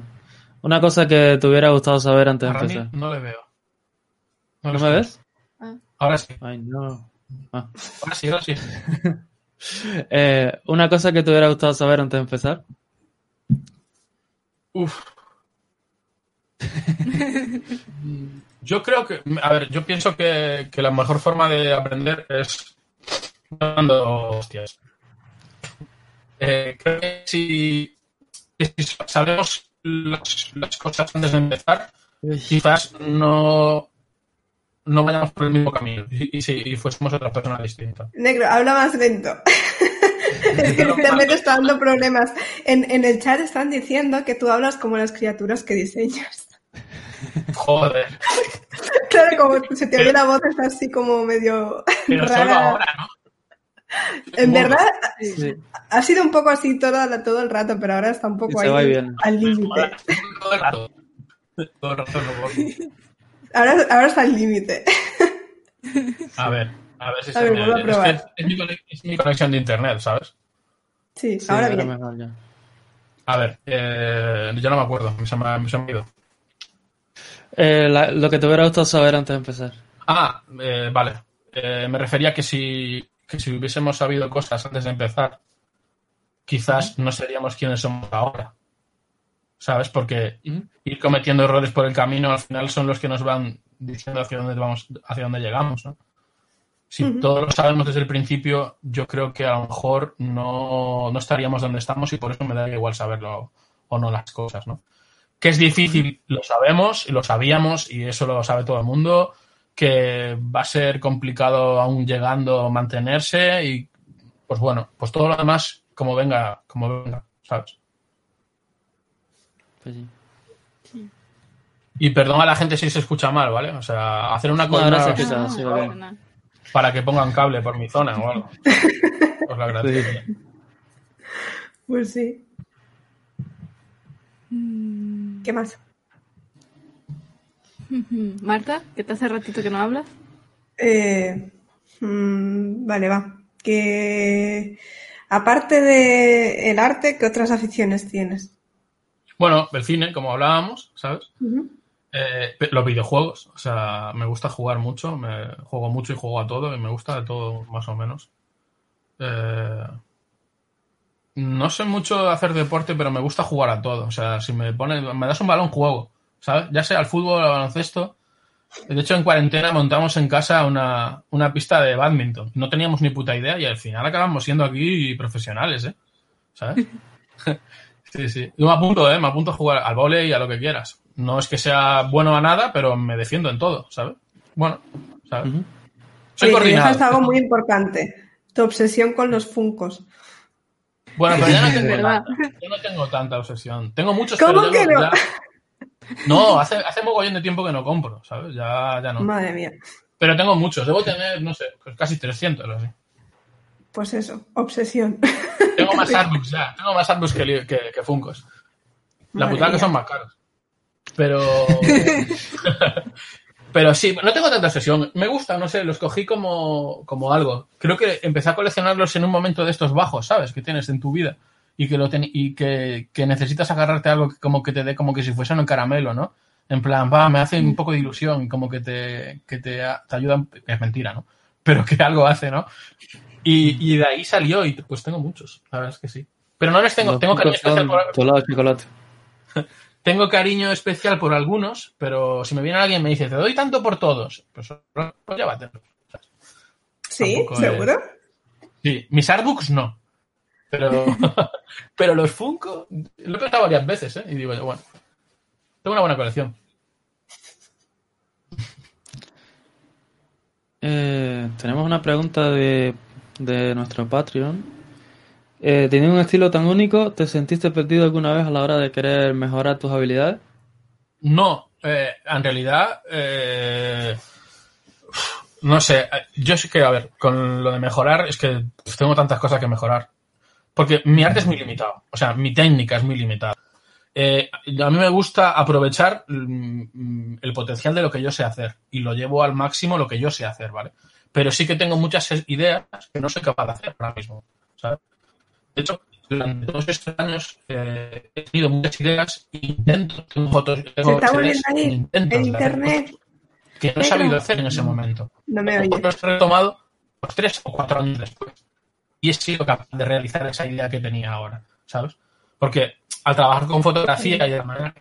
Una cosa que te hubiera gustado saber antes de empezar. no le veo. ¿No me ves? Ah, Ahora sí, Ay, no. Ah. ahora sí, ahora sí. Eh, una cosa que te hubiera gustado saber antes de empezar. Uf. Yo creo que, a ver, yo pienso que, que la mejor forma de aprender es dando hostias. Eh, creo que si, que si sabemos las, las cosas antes de empezar, quizás no, no vayamos por el mismo camino y, y si y fuésemos otra persona distinta. Negro, habla más lento. es que el internet está dando problemas. En, en el chat están diciendo que tú hablas como las criaturas que diseñas. Joder, Claro, como se te oye la voz, está así como medio pero solo ahora, En verdad, Sí. ha sido un poco así todo, todo el rato, pero ahora está un poco ahí al límite. Todo el rato. Todo el rato, no puedo. Ahora, ahora está al límite. A ver, a ver si A se ver, me a. Es, que es mi, conex- es mi conexión de internet, ¿sabes? Sí, Sí, ahora bien. mejor ya. A ver, eh, yo no me acuerdo, se me, se me ha ido. Eh, la- lo que te hubiera gustado saber antes de empezar. Ah, eh, vale. Eh, me refería que si, que si hubiésemos sabido cosas antes de empezar, quizás no seríamos quienes somos ahora. ¿Sabes? Porque ir cometiendo errores por el camino al final son los que nos van diciendo hacia dónde vamos, hacia dónde llegamos, ¿no? Si todos lo sabemos desde el principio, yo creo que a lo mejor no, no estaríamos donde estamos y por eso me da igual saberlo o no las cosas, ¿no? Que es difícil, lo sabemos y lo sabíamos y eso lo sabe todo el mundo, que va a ser complicado aún llegando mantenerse y pues bueno, pues todo lo demás como venga, como venga, ¿sabes? Pues sí. Y perdón a la gente si se escucha mal, ¿vale? O sea, hacer una No, Pisa, Ah, sí, fenomenal. para que pongan cable por mi zona o algo. Os lo agradecería. Pues sí. ¿Qué más? Marta, que te hace ratito que no hablas. Eh, mm, vale, va. Que aparte de el arte, ¿qué otras aficiones tienes? Bueno, el cine, como hablábamos, ¿sabes? Eh, los videojuegos, o sea, me gusta jugar mucho, me juego mucho y juego a todo y me gusta de todo más o menos. Eh, no sé mucho hacer deporte, pero me gusta jugar a todo. O sea, si me pones, me das un balón, juego, ¿sabes? Ya sea al fútbol o al baloncesto. De hecho, en cuarentena montamos en casa una, una pista de badminton. No teníamos ni puta idea y al final acabamos siendo aquí profesionales, ¿eh? ¿Sabes? Sí, sí. Yo me apunto, ¿eh? Me apunto a jugar al vóley y a lo que quieras. No es que sea bueno a nada, pero me defiendo en todo, ¿sabes? Bueno, ¿sabes? Soy Oye, coordinado. dejas algo muy importante. Tu obsesión con los funcos. Bueno, pero ya no Es tengo, tanta, yo no tengo tanta obsesión. Tengo muchos, ¿Cómo pero que no, no? ya- No, hace, hace mogollón de tiempo que no compro, ¿sabes? Ya, ya no. Madre mía. Pero tengo muchos. Debo tener, no sé, casi 300 o así. Pues eso, obsesión. Tengo más artbooks ya. Tengo más artbooks que, que, que Funkos. La putada que son más caros. Pero... Pero sí, no tengo tanta obsesión. Me gusta, no sé, los cogí como, como algo. Creo que empecé a coleccionarlos en un momento de estos bajos, ¿sabes? Que tienes en tu vida. Y que, lo ten- y que, que necesitas agarrarte a algo que como que te dé como que si fuese un caramelo, ¿no? En plan, va, me hace un poco de ilusión como que te, que te, te ayuda, es mentira, ¿no? Pero que algo hace, ¿no? Y, y de ahí salió y pues tengo muchos, la verdad es que sí. Pero no les tengo, Los tengo cariño especial por, chocolate. tengo cariño especial por algunos, pero si me viene alguien y me dice, te doy tanto por todos, pues, pues llévatelos. ¿Sí? Tampoco es- ¿Seguro? Sí, mis artbooks no. Pero, pero los Funko, lo he pensado varias veces, ¿eh? Y digo, bueno, tengo una buena colección. Eh, tenemos una pregunta de, de nuestro Patreon. Eh, teniendo un estilo tan único, ¿te sentiste perdido alguna vez a la hora de querer mejorar tus habilidades? No, eh, en realidad, eh, no sé, yo sí que, a ver, con lo de mejorar, es que tengo tantas cosas que mejorar. Porque mi arte es muy limitado, o sea, mi técnica es muy limitada. Eh, a mí me gusta aprovechar mm, el potencial de lo que yo sé hacer y lo llevo al máximo lo que yo sé hacer, ¿vale? Pero sí que tengo muchas ideas que no soy capaz de hacer ahora mismo, ¿sabes? De hecho, durante todos estos años eh, he tenido muchas ideas e intentos, tengo fotos, tengo intentos el internet. que no he sabido hacer en ese momento. No me. Los he retomado pues, tres o cuatro años después. Y he sido capaz de realizar esa idea que tenía ahora, ¿sabes? Porque al trabajar con fotografía y de manera...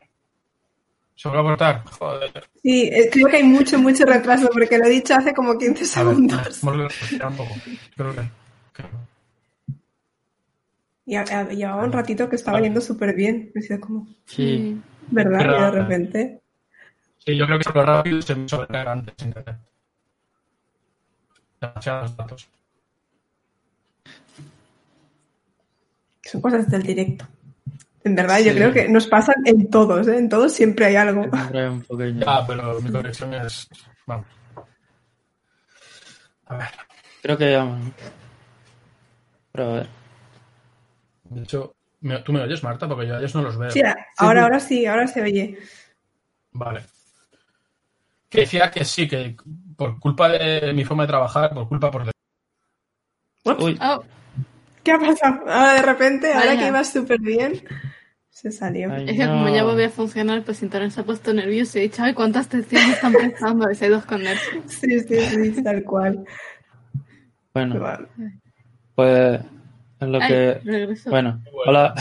¿Se vuelve a cortar? Joder. Sí, creo que hay mucho, mucho retraso porque lo he dicho hace como 15 A ver, segundos. vuelve a respirar un poco. Creo que... que- Y llevaba un ratito que estaba Vale. yendo súper bien. Me decía como, Sí. ¿verdad? Pero- Y de repente. Sí, yo creo que lo rápido se me sobrecarga antes. Demasiados datos. Son cosas del directo. En verdad, yo Sí. creo que nos pasan en todos, ¿eh? En todos siempre hay algo. Siempre hay un pequeño. Ya, pero mi conexión es... Vamos. A ver. Creo que. Pero a ver. De hecho, ¿me- ¿tú me oyes, Marta? Porque yo a ellos no los veo. Sí, ahora, ahora sí, ahora se oye. Vale. Que decía que sí, que por culpa de mi forma de trabajar, por culpa por... Uy, Oh, ¿Qué ha pasado? Ahora de repente, ahora Vaya. que ibas súper bien, se salió. Ay, es que como ya no. volvió a funcionar, pues internet se ha puesto nervioso y he dicho, ay, ¿cuántas tensiones están prestando? Y se ha ido a esconderse. Sí, sí, sí, tal cual. Bueno, Vale. pues En lo Ay, que... regreso. Bueno, Bueno. hola.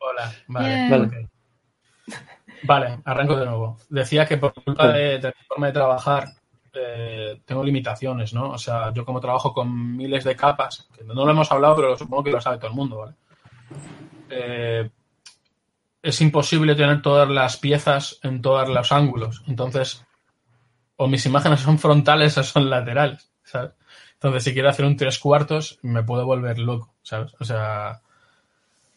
Hola, vale. Vale. Vale, arranco de nuevo. Decía que por culpa de, de mi forma de trabajar eh, tengo limitaciones, ¿no? O sea, yo como trabajo con miles de capas, que no lo hemos hablado, pero supongo que lo sabe todo el mundo, ¿vale? Eh, es imposible tener todas las piezas en todos los ángulos. Entonces, o mis imágenes son frontales o son laterales, ¿sabes? Entonces, si quiero hacer un tres cuartos, me puedo volver loco, ¿sabes? O sea,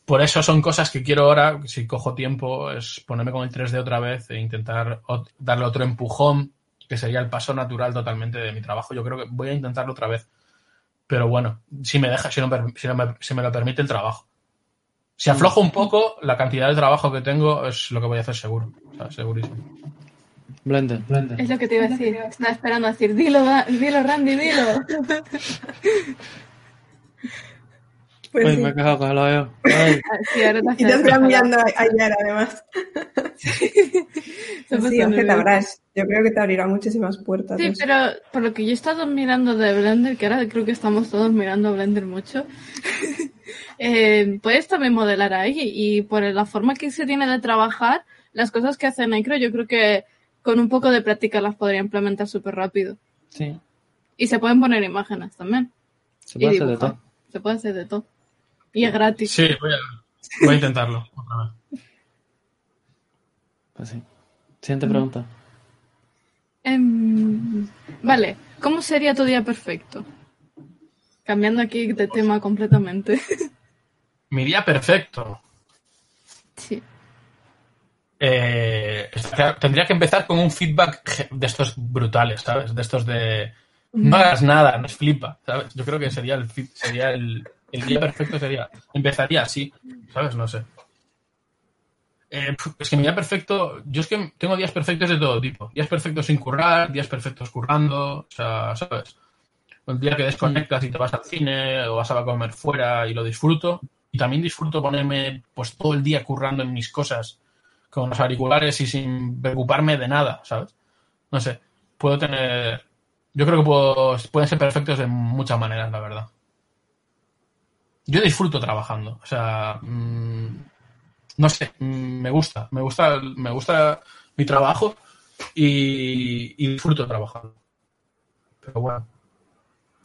por eso son cosas que quiero ahora, si cojo tiempo, es ponerme con el 3D otra vez e intentar darle otro empujón, que sería el paso natural totalmente de mi trabajo. Yo creo que voy a intentarlo otra vez. Pero bueno, si me deja, si, no si no me, si me lo permite el trabajo. Si aflojo un poco, la cantidad de trabajo que tengo es lo que voy a hacer seguro. O sea, segurísimo. Blender. Blender. Es lo que te iba a decir. Estaba esperando a decir, dilo, dilo Randy, dilo. Pues Uy, sí. me he quejado con el oído. Ay, Ah, sí, ahora te Y te estoy mirando a a Yara, además. Sí, pasa es que te habrás. Yo creo que te abrirá muchísimas puertas. Sí, pero por lo que yo he estado mirando de Blender, que ahora creo que estamos todos mirando Blender mucho, eh, puedes también modelar ahí y por la forma que se tiene de trabajar, las cosas que hace Necro yo creo que con un poco de práctica las podría implementar súper rápido. sí, Y se pueden poner imágenes también. se y puede hacer de todo. Se puede hacer de todo. Y es gratis. Sí, voy a, voy a intentarlo otra vez. Pues sí. Siguiente pregunta. Em, vale, ¿cómo sería tu día perfecto? Cambiando aquí de tema completamente. Mi día perfecto. sí. Eh, tendría que empezar con un feedback de estos brutales, ¿sabes? De estos de no hagas nada, no es flipa, ¿sabes? Yo creo que sería el sería el, el día perfecto sería empezaría así, ¿sabes? No sé. Eh, es que mi día perfecto, yo es que tengo días perfectos de todo tipo. Días perfectos sin currar, días perfectos currando, o sea, ¿sabes? Un día que desconectas y te vas al cine o vas a comer fuera y lo disfruto. Y también disfruto ponerme pues todo el día currando en mis cosas con los auriculares y sin preocuparme de nada, ¿sabes? No sé, puedo tener... Yo creo que puedo- pueden ser perfectos de muchas maneras, la verdad. Yo disfruto trabajando, o sea, mm, no sé, mm, me gusta, me gusta, me gusta mi trabajo y, y disfruto trabajando. Pero bueno,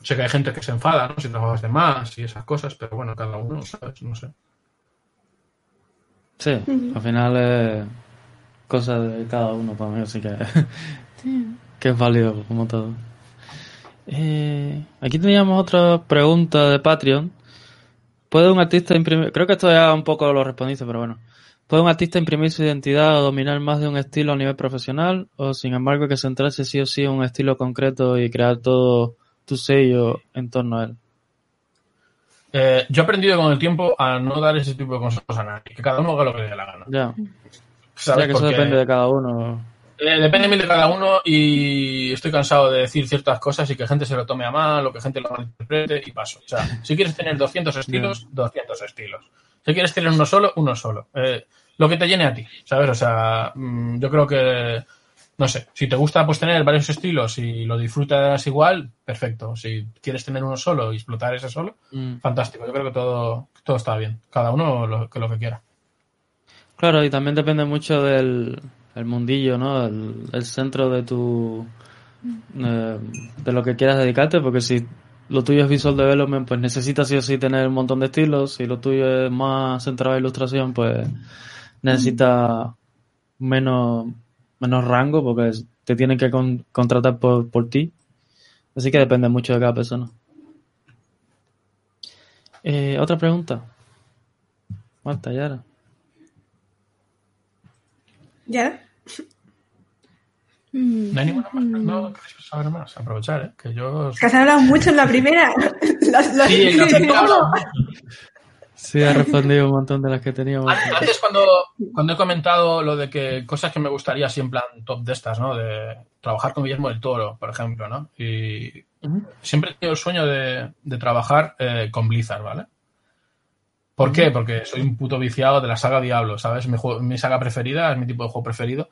sé que hay gente que se enfada, ¿no? Si trabajas de más y esas cosas, pero bueno, cada uno, ¿sabes? No sé. Sí, al final es cosa de cada uno para mí, así que, sí. que es válido como todo. Eh, aquí teníamos otra pregunta de Patreon. ¿Puede un artista imprimir, creo que esto ya un poco lo respondiste, pero bueno. ¿Puede un artista imprimir su identidad o dominar más de un estilo a nivel profesional? ¿O sin embargo hay que centrarse sí o sí en un estilo concreto y crear todo tu sello en torno a él? Eh, yo he aprendido con el tiempo a no dar ese tipo de consejos a nadie, que cada uno haga lo que le dé la gana. Ya, ¿sabes? ya que eso depende de cada uno. Eh, depende mil de cada uno y estoy cansado de decir ciertas cosas y que gente se lo tome a mal o que gente lo malinterprete y paso. O sea, si quieres tener 200 estilos, 200 estilos. Si quieres tener uno solo, uno solo. Eh, lo que te llene a ti, ¿sabes? O sea, mm, yo creo que, no sé, si te gusta pues tener varios estilos y lo disfrutas igual, perfecto. Si quieres tener uno solo y explotar ese solo, Mm. fantástico. Yo creo que todo, todo está bien. Cada uno lo que, lo que quiera. Claro, y también depende mucho del el mundillo, ¿no? El, centro de tu... eh, de lo que quieras dedicarte, porque si lo tuyo es visual development, pues necesitas sí o sí tener un montón de estilos. Si lo tuyo es más centrado en ilustración, pues necesitas menos, menos rango, porque te tienen que con- contratar por, por ti. Así que depende mucho de cada persona. Eh, Otra pregunta. Marta, Yara. ¿Ya? Mm. No hay ninguna más. No, queréis saber más. Aprovechar, ¿eh? Que yo... Que has hablado mucho en la primera. Las, las Sí, en la primera. Sí, ha respondido un montón de las que teníamos. An- Antes cuando, cuando he comentado lo de que cosas que me gustaría así en plan top de estas, ¿no? De trabajar con Guillermo del Toro, por ejemplo, ¿no? Y Ujú. siempre he tenido el sueño de, de trabajar eh, con Blizzard, ¿vale? ¿Por qué? Porque soy un puto viciado de la saga Diablo, ¿sabes? Mi, juego- mi saga preferida, es mi tipo de juego preferido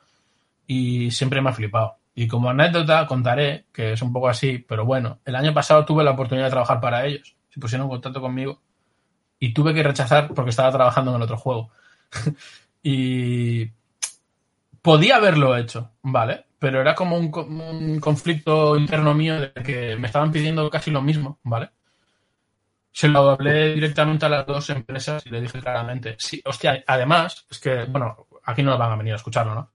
y siempre me ha flipado. Y como anécdota contaré, que es un poco así, pero bueno, el año pasado tuve la oportunidad de trabajar para ellos. Se pusieron en contacto conmigo y tuve que rechazar porque estaba trabajando en el otro juego. y podía haberlo hecho, ¿vale? Pero era como un, un, conflicto interno mío de que me estaban pidiendo casi lo mismo, ¿vale? Se lo hablé directamente a las dos empresas y le dije claramente, sí, hostia, además, es que, bueno, aquí no van a venir a escucharlo, ¿no?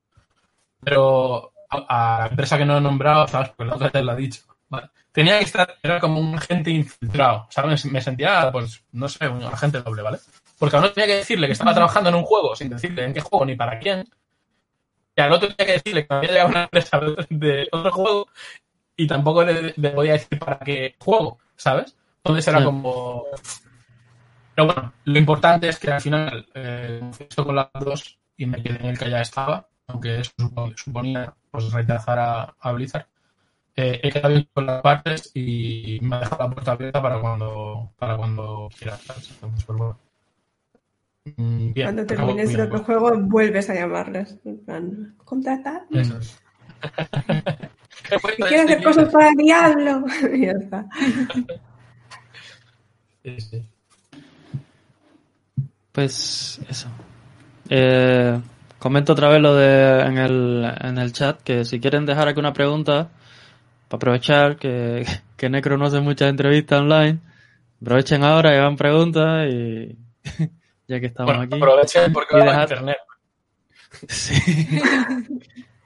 Pero a, la empresa que no he nombrado, ¿sabes? Porque la otra te lo ha dicho. ¿vale? Tenía que estar, era como un agente infiltrado, ¿sabes? Me sentía, pues, no sé, un agente doble, ¿vale? Porque a uno tenía que decirle que estaba trabajando en un juego sin decirle en qué juego ni para quién. Y al otro tenía que decirle que había llegado una empresa de otro juego y tampoco le, le podía decir para qué juego, ¿sabes? Entonces era sí. como... Pero bueno, lo importante es que al final eh, esto con las dos y me quedé en el que ya estaba, aunque eso suponía pues, rechazar a, a Blizzard. Eh, he quedado bien con las partes y me ha dejado la puerta abierta para cuando, para cuando quiera. Entonces, pues bueno. Mm, bien, cuando termines el otro juego, vuelves a llamarles. Contratar. Eso es. si quieres hacer cosas para el diablo. y ya está. Sí, sí. Pues eso. Eh, comento otra vez lo de en el, en el chat que si quieren dejar aquí una pregunta para aprovechar que, que Necro no hace muchas entrevistas online, aprovechen ahora y hagan preguntas y ya que estamos bueno, aquí. Aprovechen porque Y va dejar- internet. Sí.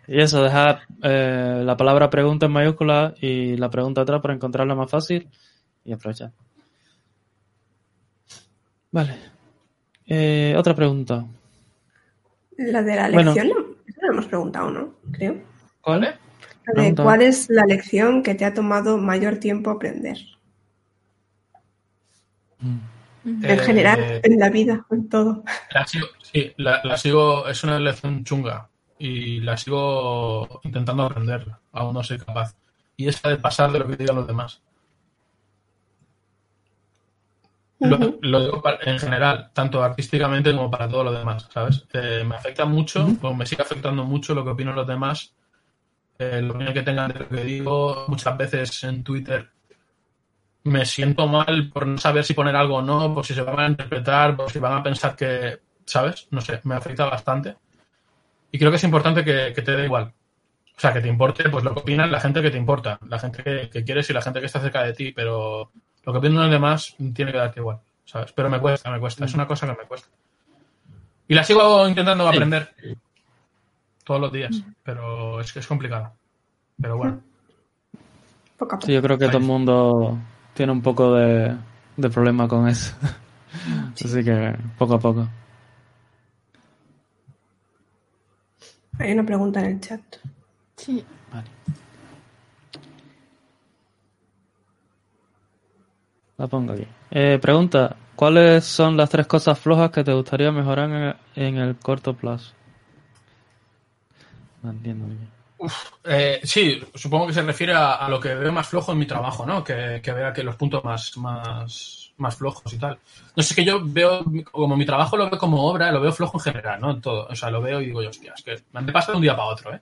y eso, dejar eh, la palabra pregunta en mayúscula y la pregunta atrás para encontrarla más fácil y aprovechar. Vale. Eh, otra pregunta. La de la Bueno. lección, eso lo hemos preguntado, ¿no? Creo. ¿Cuál? La de cuál es la lección que te ha tomado mayor tiempo aprender. En Eh, general, en la vida, en todo. La sigo, sí, la, la sigo, es una lección chunga y la sigo intentando aprender, aún no soy capaz. Y es la de pasar de lo que digan los demás. Lo, lo digo pa- en general, tanto artísticamente como para todo lo demás, ¿sabes? Eh, me afecta mucho, o me sigue afectando mucho lo que opinan los demás, eh, opinión que tengan de lo que digo. Muchas veces en Twitter me siento mal por no saber si poner algo o no, por si se van a interpretar, por si van a pensar que, ¿sabes? No sé, me afecta bastante. Y creo que es importante que, que te dé igual. O sea, que te importe pues lo que opinan la gente que te importa, la gente que, que quieres y la gente que está cerca de ti, pero lo que opinan los demás tiene que darte igual, ¿sabes? Pero me cuesta, me cuesta, es una cosa que me cuesta. Y la sigo intentando Sí. aprender todos los días, pero es que es complicado. Pero bueno, Poco a poco. Sí, yo creo que todo el mundo tiene un poco de, de problema con eso. Así que poco a poco. Hay una pregunta en el chat. Sí. Vale. La pongo aquí. Eh, pregunta, ¿cuáles son las tres cosas flojas que te gustaría mejorar en el, en el corto plazo? No entiendo bien. Eh, sí, supongo que se refiere a, lo que veo más flojo en mi trabajo, ¿no? Que, que vea que los puntos más, más, más flojos y tal. No sé, es que yo veo, como mi trabajo lo veo como obra, lo veo flojo en general, ¿no? En todo. O sea, lo veo y digo hostia, es que me pasa de un día para otro, ¿eh?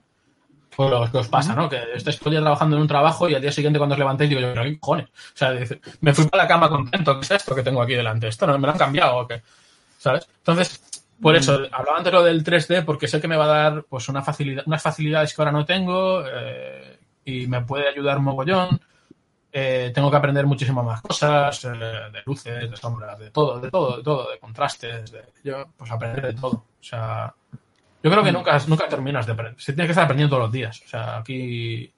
Pues lo que os pasa, ¿no? Que estáis todo el día trabajando en un trabajo y al día siguiente cuando os levantéis digo yo, qué cojones. O sea, dice, me fui para la cama contento, ¿qué es esto que tengo aquí delante? ¿Esto no me lo han cambiado o qué? ¿Sabes? Entonces, por eso, hablaba antes lo del 3D porque sé que me va a dar pues una facilidad, unas facilidades que ahora no tengo eh, y me puede ayudar mogollón. Eh, tengo que aprender muchísimas más cosas, eh, de luces, de sombras, de todo, de todo, de todo, de contrastes, de yo, pues aprender de todo. O sea, yo creo que nunca, nunca terminas de aprender. Se tiene que estar aprendiendo todos los días. O sea, aquí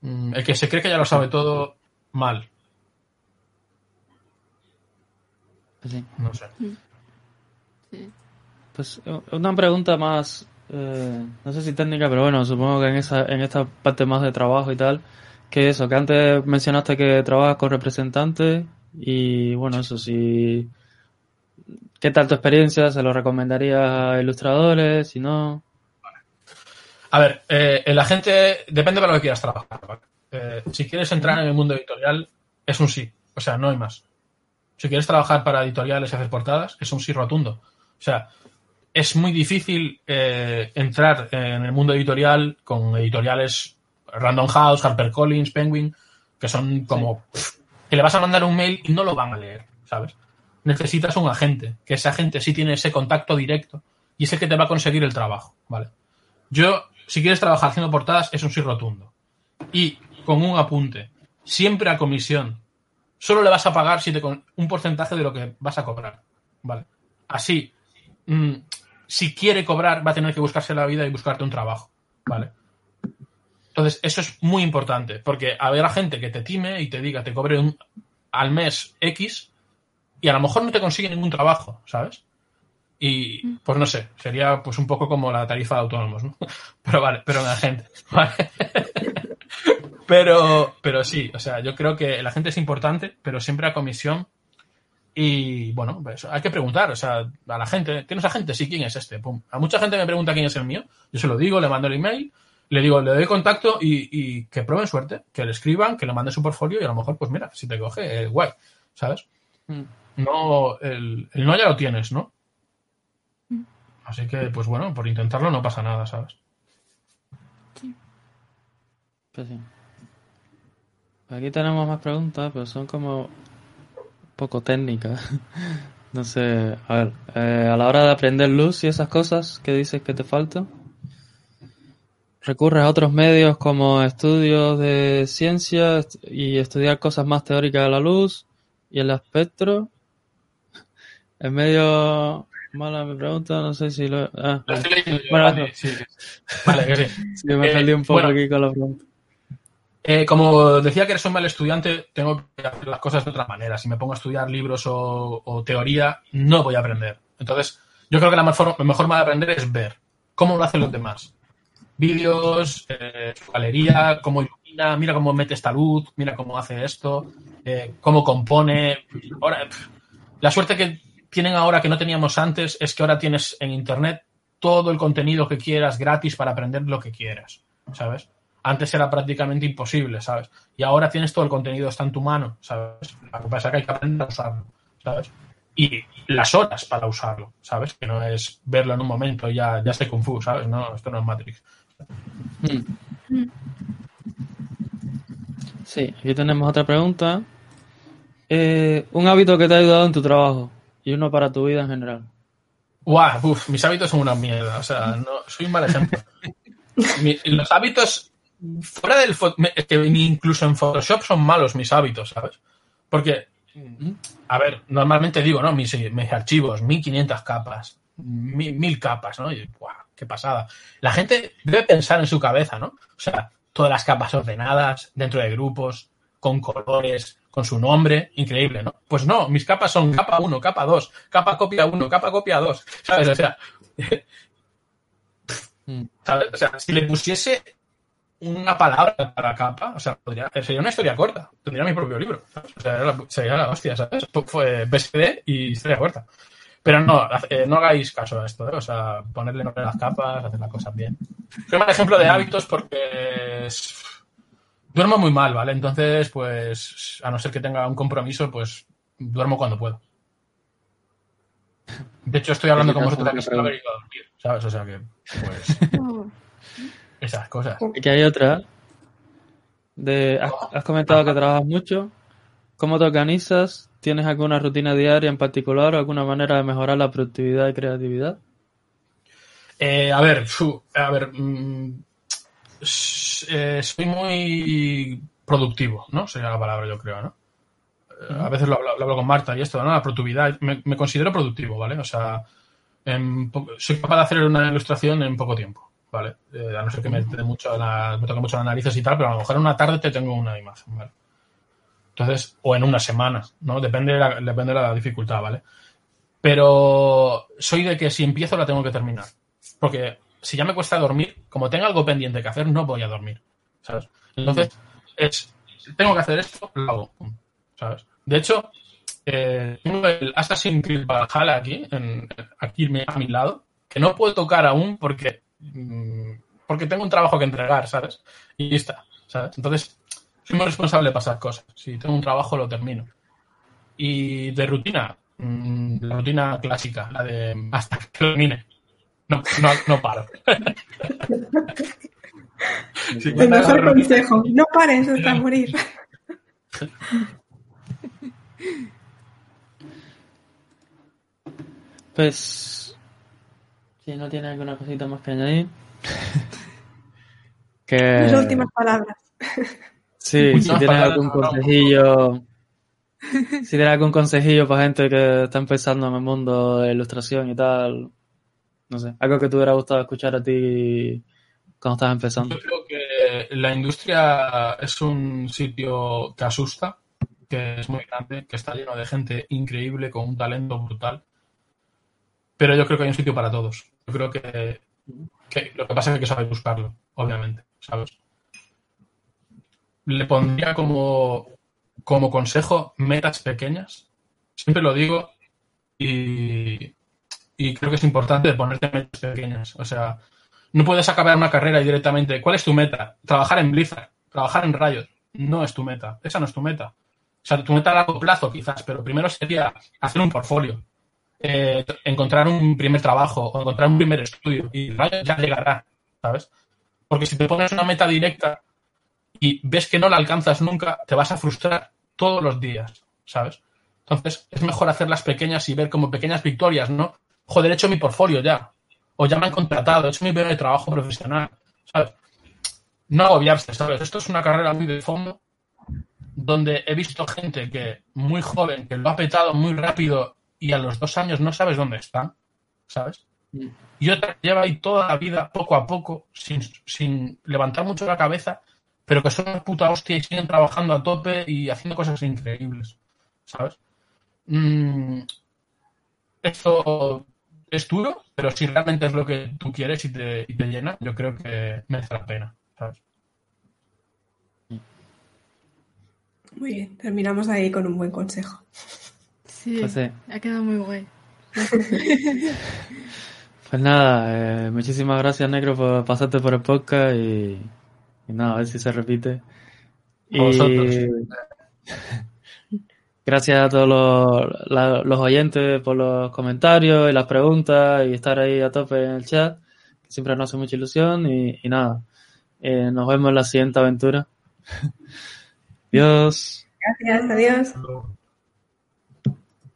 mm, el que se cree que ya lo sabe todo, mal. Sí. No sé. sí. Pues una pregunta más, eh, no sé si técnica, pero bueno, supongo que en esa, en esta parte más de trabajo y tal, que eso, que antes mencionaste que trabajas con representantes y bueno, eso sí, ¿qué tal tu experiencia? ¿Se lo recomendarías a ilustradores? Si no, A ver, eh, la gente depende para lo que quieras trabajar. ¿vale? Eh, si quieres entrar en el mundo editorial, es un sí. O sea, no hay más. Si quieres trabajar para editoriales y hacer portadas, es un sí rotundo. O sea, es muy difícil eh, entrar en el mundo editorial con editoriales Random House, HarperCollins, Penguin, que son como pff, que le vas a mandar un mail y no lo van a leer, ¿sabes? Necesitas un agente, que ese agente sí tiene ese contacto directo y es el que te va a conseguir el trabajo, ¿vale? Yo, si quieres trabajar haciendo portadas, es un sí rotundo. Y con un apunte, siempre a comisión, solo le vas a pagar si te con un porcentaje de lo que vas a cobrar, ¿vale? Así, mm, si quiere cobrar, va a tener que buscarse la vida y buscarte un trabajo, ¿vale? Entonces, eso es muy importante, porque habrá gente que te time y te diga, te cobre un, al mes X y a lo mejor no te consigue ningún trabajo, ¿sabes? Y pues no sé, sería pues un poco como la tarifa de autónomos, ¿no? Pero vale, pero la gente, ¿vale? Pero, pero sí, o sea, yo creo que la gente es importante, pero siempre a comisión. Y bueno, pues hay que preguntar, o sea, a la gente, ¿tienes agente? Sí, ¿quién es este? Pum. A mucha gente me pregunta quién es el mío, yo se lo digo, le mando el email, le digo, le doy contacto y, y que prueben suerte, que le escriban, que le manden su portfolio y a lo mejor, pues mira, si te coge, eh, guay, ¿sabes? Mm. No, el, el no ya lo tienes, ¿no? Así que, pues bueno, por intentarlo no pasa nada, ¿sabes? Pues sí. Aquí tenemos más preguntas, pero son como un poco técnicas. No sé, a ver, eh, a la hora de aprender luz y esas cosas que dices que te faltan, ¿recurres a otros medios como estudios de ciencia y estudiar cosas más teóricas de la luz y el espectro? Es medio mala mi pregunta, no sé si lo... Ah, Lo estoy leyendo yo, Bueno, vale, sí, sí. Vale, que sí. sí, me Eh, perdí un poco bueno. aquí con la pregunta. Eh, como decía que eres un mal estudiante, tengo que hacer las cosas de otra manera. Si me pongo a estudiar libros o, o teoría, no voy a aprender. Entonces, yo creo que la mejor, la mejor manera de aprender es ver cómo lo hacen los demás. Vídeos, eh, su galería, cómo ilumina, mira cómo mete esta luz, mira cómo hace esto, eh, cómo compone. Ahora, la suerte que tienen ahora que no teníamos antes es que ahora tienes en internet todo el contenido que quieras gratis para aprender lo que quieras, ¿sabes? Antes era prácticamente imposible, ¿sabes? Y ahora tienes todo el contenido, está en tu mano, ¿sabes? Lo que pasa es que hay que aprender a usarlo, ¿sabes? Y las horas para usarlo, ¿sabes? Que no es verlo en un momento y ya, ya Kung Fu, ¿sabes? No, esto no es Matrix. Mm. Sí, aquí tenemos otra pregunta. Eh, un hábito que te ha ayudado en tu trabajo y uno para tu vida en general. Guau, uf, mis hábitos son una mierda, o sea, no, soy un mal ejemplo. Mi- los hábitos fuera del es que ni incluso en Photoshop son malos mis hábitos, ¿sabes? Porque, a ver, normalmente digo, ¿no? Mis, mis archivos, 1500 capas, mil, mil capas, ¿no? Y, ¡guau! ¡Qué pasada! La gente debe pensar en su cabeza, ¿no? O sea, todas las capas ordenadas, dentro de grupos, con colores, con su nombre, increíble, ¿no? Pues no, mis capas son capa 1, capa 2, capa copia 1, capa copia 2, ¿sabes? O sea, Mm. ¿sabes? O sea, si le pusiese una palabra para capa, o sea, podría, sería una historia corta, tendría mi propio libro, ¿sabes? O sea, la- sería la hostia, ¿sabes? Fue BSD y historia corta. Pero no, eh, no hagáis caso a esto, ¿eh? o sea, ponerle nombre a las capas, hacer las cosas bien. Soy un ejemplo de hábitos porque es- duermo muy mal, ¿vale? Entonces, pues, a no ser que tenga un compromiso, pues duermo cuando puedo. De hecho, estoy hablando con vosotros aquí sin haber ido a dormir, ¿sabes? O sea que, pues, esas cosas. Aquí hay otra. De, has, has comentado que trabajas mucho. ¿Cómo te organizas? ¿Tienes alguna rutina diaria en particular o alguna manera de mejorar la productividad y creatividad? Eh, a ver, a ver, mm, eh, soy muy productivo, ¿no? Sería la palabra, yo creo, ¿no? Eh, A veces lo, hablo- lo hablo con Marta y esto, ¿no? La productividad, me, me considero productivo, ¿vale? O sea, en soy capaz de hacer una ilustración en poco tiempo, ¿vale? Eh, a no ser que me, dé mucho la- me toque mucho las narices y tal, pero a lo mejor en una tarde te tengo una imagen, ¿vale? Entonces, o en una semana, ¿no? Depende de la, depende de la dificultad, ¿vale? Pero soy de que si empiezo la tengo que terminar. Porque si ya me cuesta dormir, como tengo algo pendiente que hacer, no voy a dormir. ¿Sabes? Entonces, es, tengo que hacer esto, lo hago. ¿Sabes? De hecho, eh, tengo el Assassin's Creed Valhalla aquí, en, aquí a mi lado, que no puedo tocar aún porque, mm, porque tengo un trabajo que entregar, ¿sabes? Y está, ¿sabes? Entonces, soy muy responsable de pasar cosas. Si tengo un trabajo, lo termino. Y de rutina, mm, la rutina clásica, la de hasta que termine. No, no, no paro. Sí, El mejor consejo, no pares hasta morir. Pues. Si no tiene alguna cosita más que añadir. que. Las últimas palabras. Sí, si tienes algún consejillo. Si tienes algún consejillo para gente que está empezando en el mundo de ilustración y tal. No sé, algo que te hubiera gustado escuchar a ti cuando estabas empezando. Yo creo que la industria es un sitio que asusta, que es muy grande, que está lleno de gente increíble con un talento brutal. Pero yo creo que hay un sitio para todos. Yo creo que, lo que pasa es que saber buscarlo, obviamente, ¿sabes? Le pondría como, como consejo metas pequeñas. Siempre lo digo y, y creo que es importante ponerte metas pequeñas. O sea, no puedes acabar una carrera directamente. ¿Cuál es tu meta? Trabajar en Blizzard, trabajar en Riot. No es tu meta. Esa no es tu meta. O sea, tu meta a largo plazo quizás, pero primero sería hacer un portfolio, eh, encontrar un primer trabajo o encontrar un primer estudio y Riot ya llegará, ¿sabes? Porque si te pones una meta directa y ves que no la alcanzas nunca, te vas a frustrar todos los días, ¿sabes? Entonces, es mejor hacerlas pequeñas y ver como pequeñas victorias, ¿no? Joder, he hecho mi portfolio ya. O ya me han contratado, he hecho mi primer trabajo profesional, ¿sabes? No agobiarse, ¿sabes? Esto es una carrera muy de fondo donde he visto gente que muy joven, que lo ha petado muy rápido y a los dos años no sabes dónde está, ¿sabes? Y otra que lleva ahí toda la vida, poco a poco, sin, sin levantar mucho la cabeza, pero que son una puta hostia y siguen trabajando a tope y haciendo cosas increíbles, ¿sabes? Mm, esto es duro, pero si realmente es lo que tú quieres y te, y te llena, yo creo que merece la pena, ¿sabes? Muy bien, terminamos ahí con un buen consejo. Sí, Pues ha quedado muy guay. Pues nada, eh, muchísimas gracias, Negro, por pasarte por el podcast y, y nada, a ver si se repite. A vosotros. gracias a todos los, la- los oyentes por los comentarios y las preguntas y estar ahí a tope en el chat, que siempre nos hace mucha ilusión y, y nada, eh, nos vemos en la siguiente aventura. Adiós. Gracias, adiós. Luego-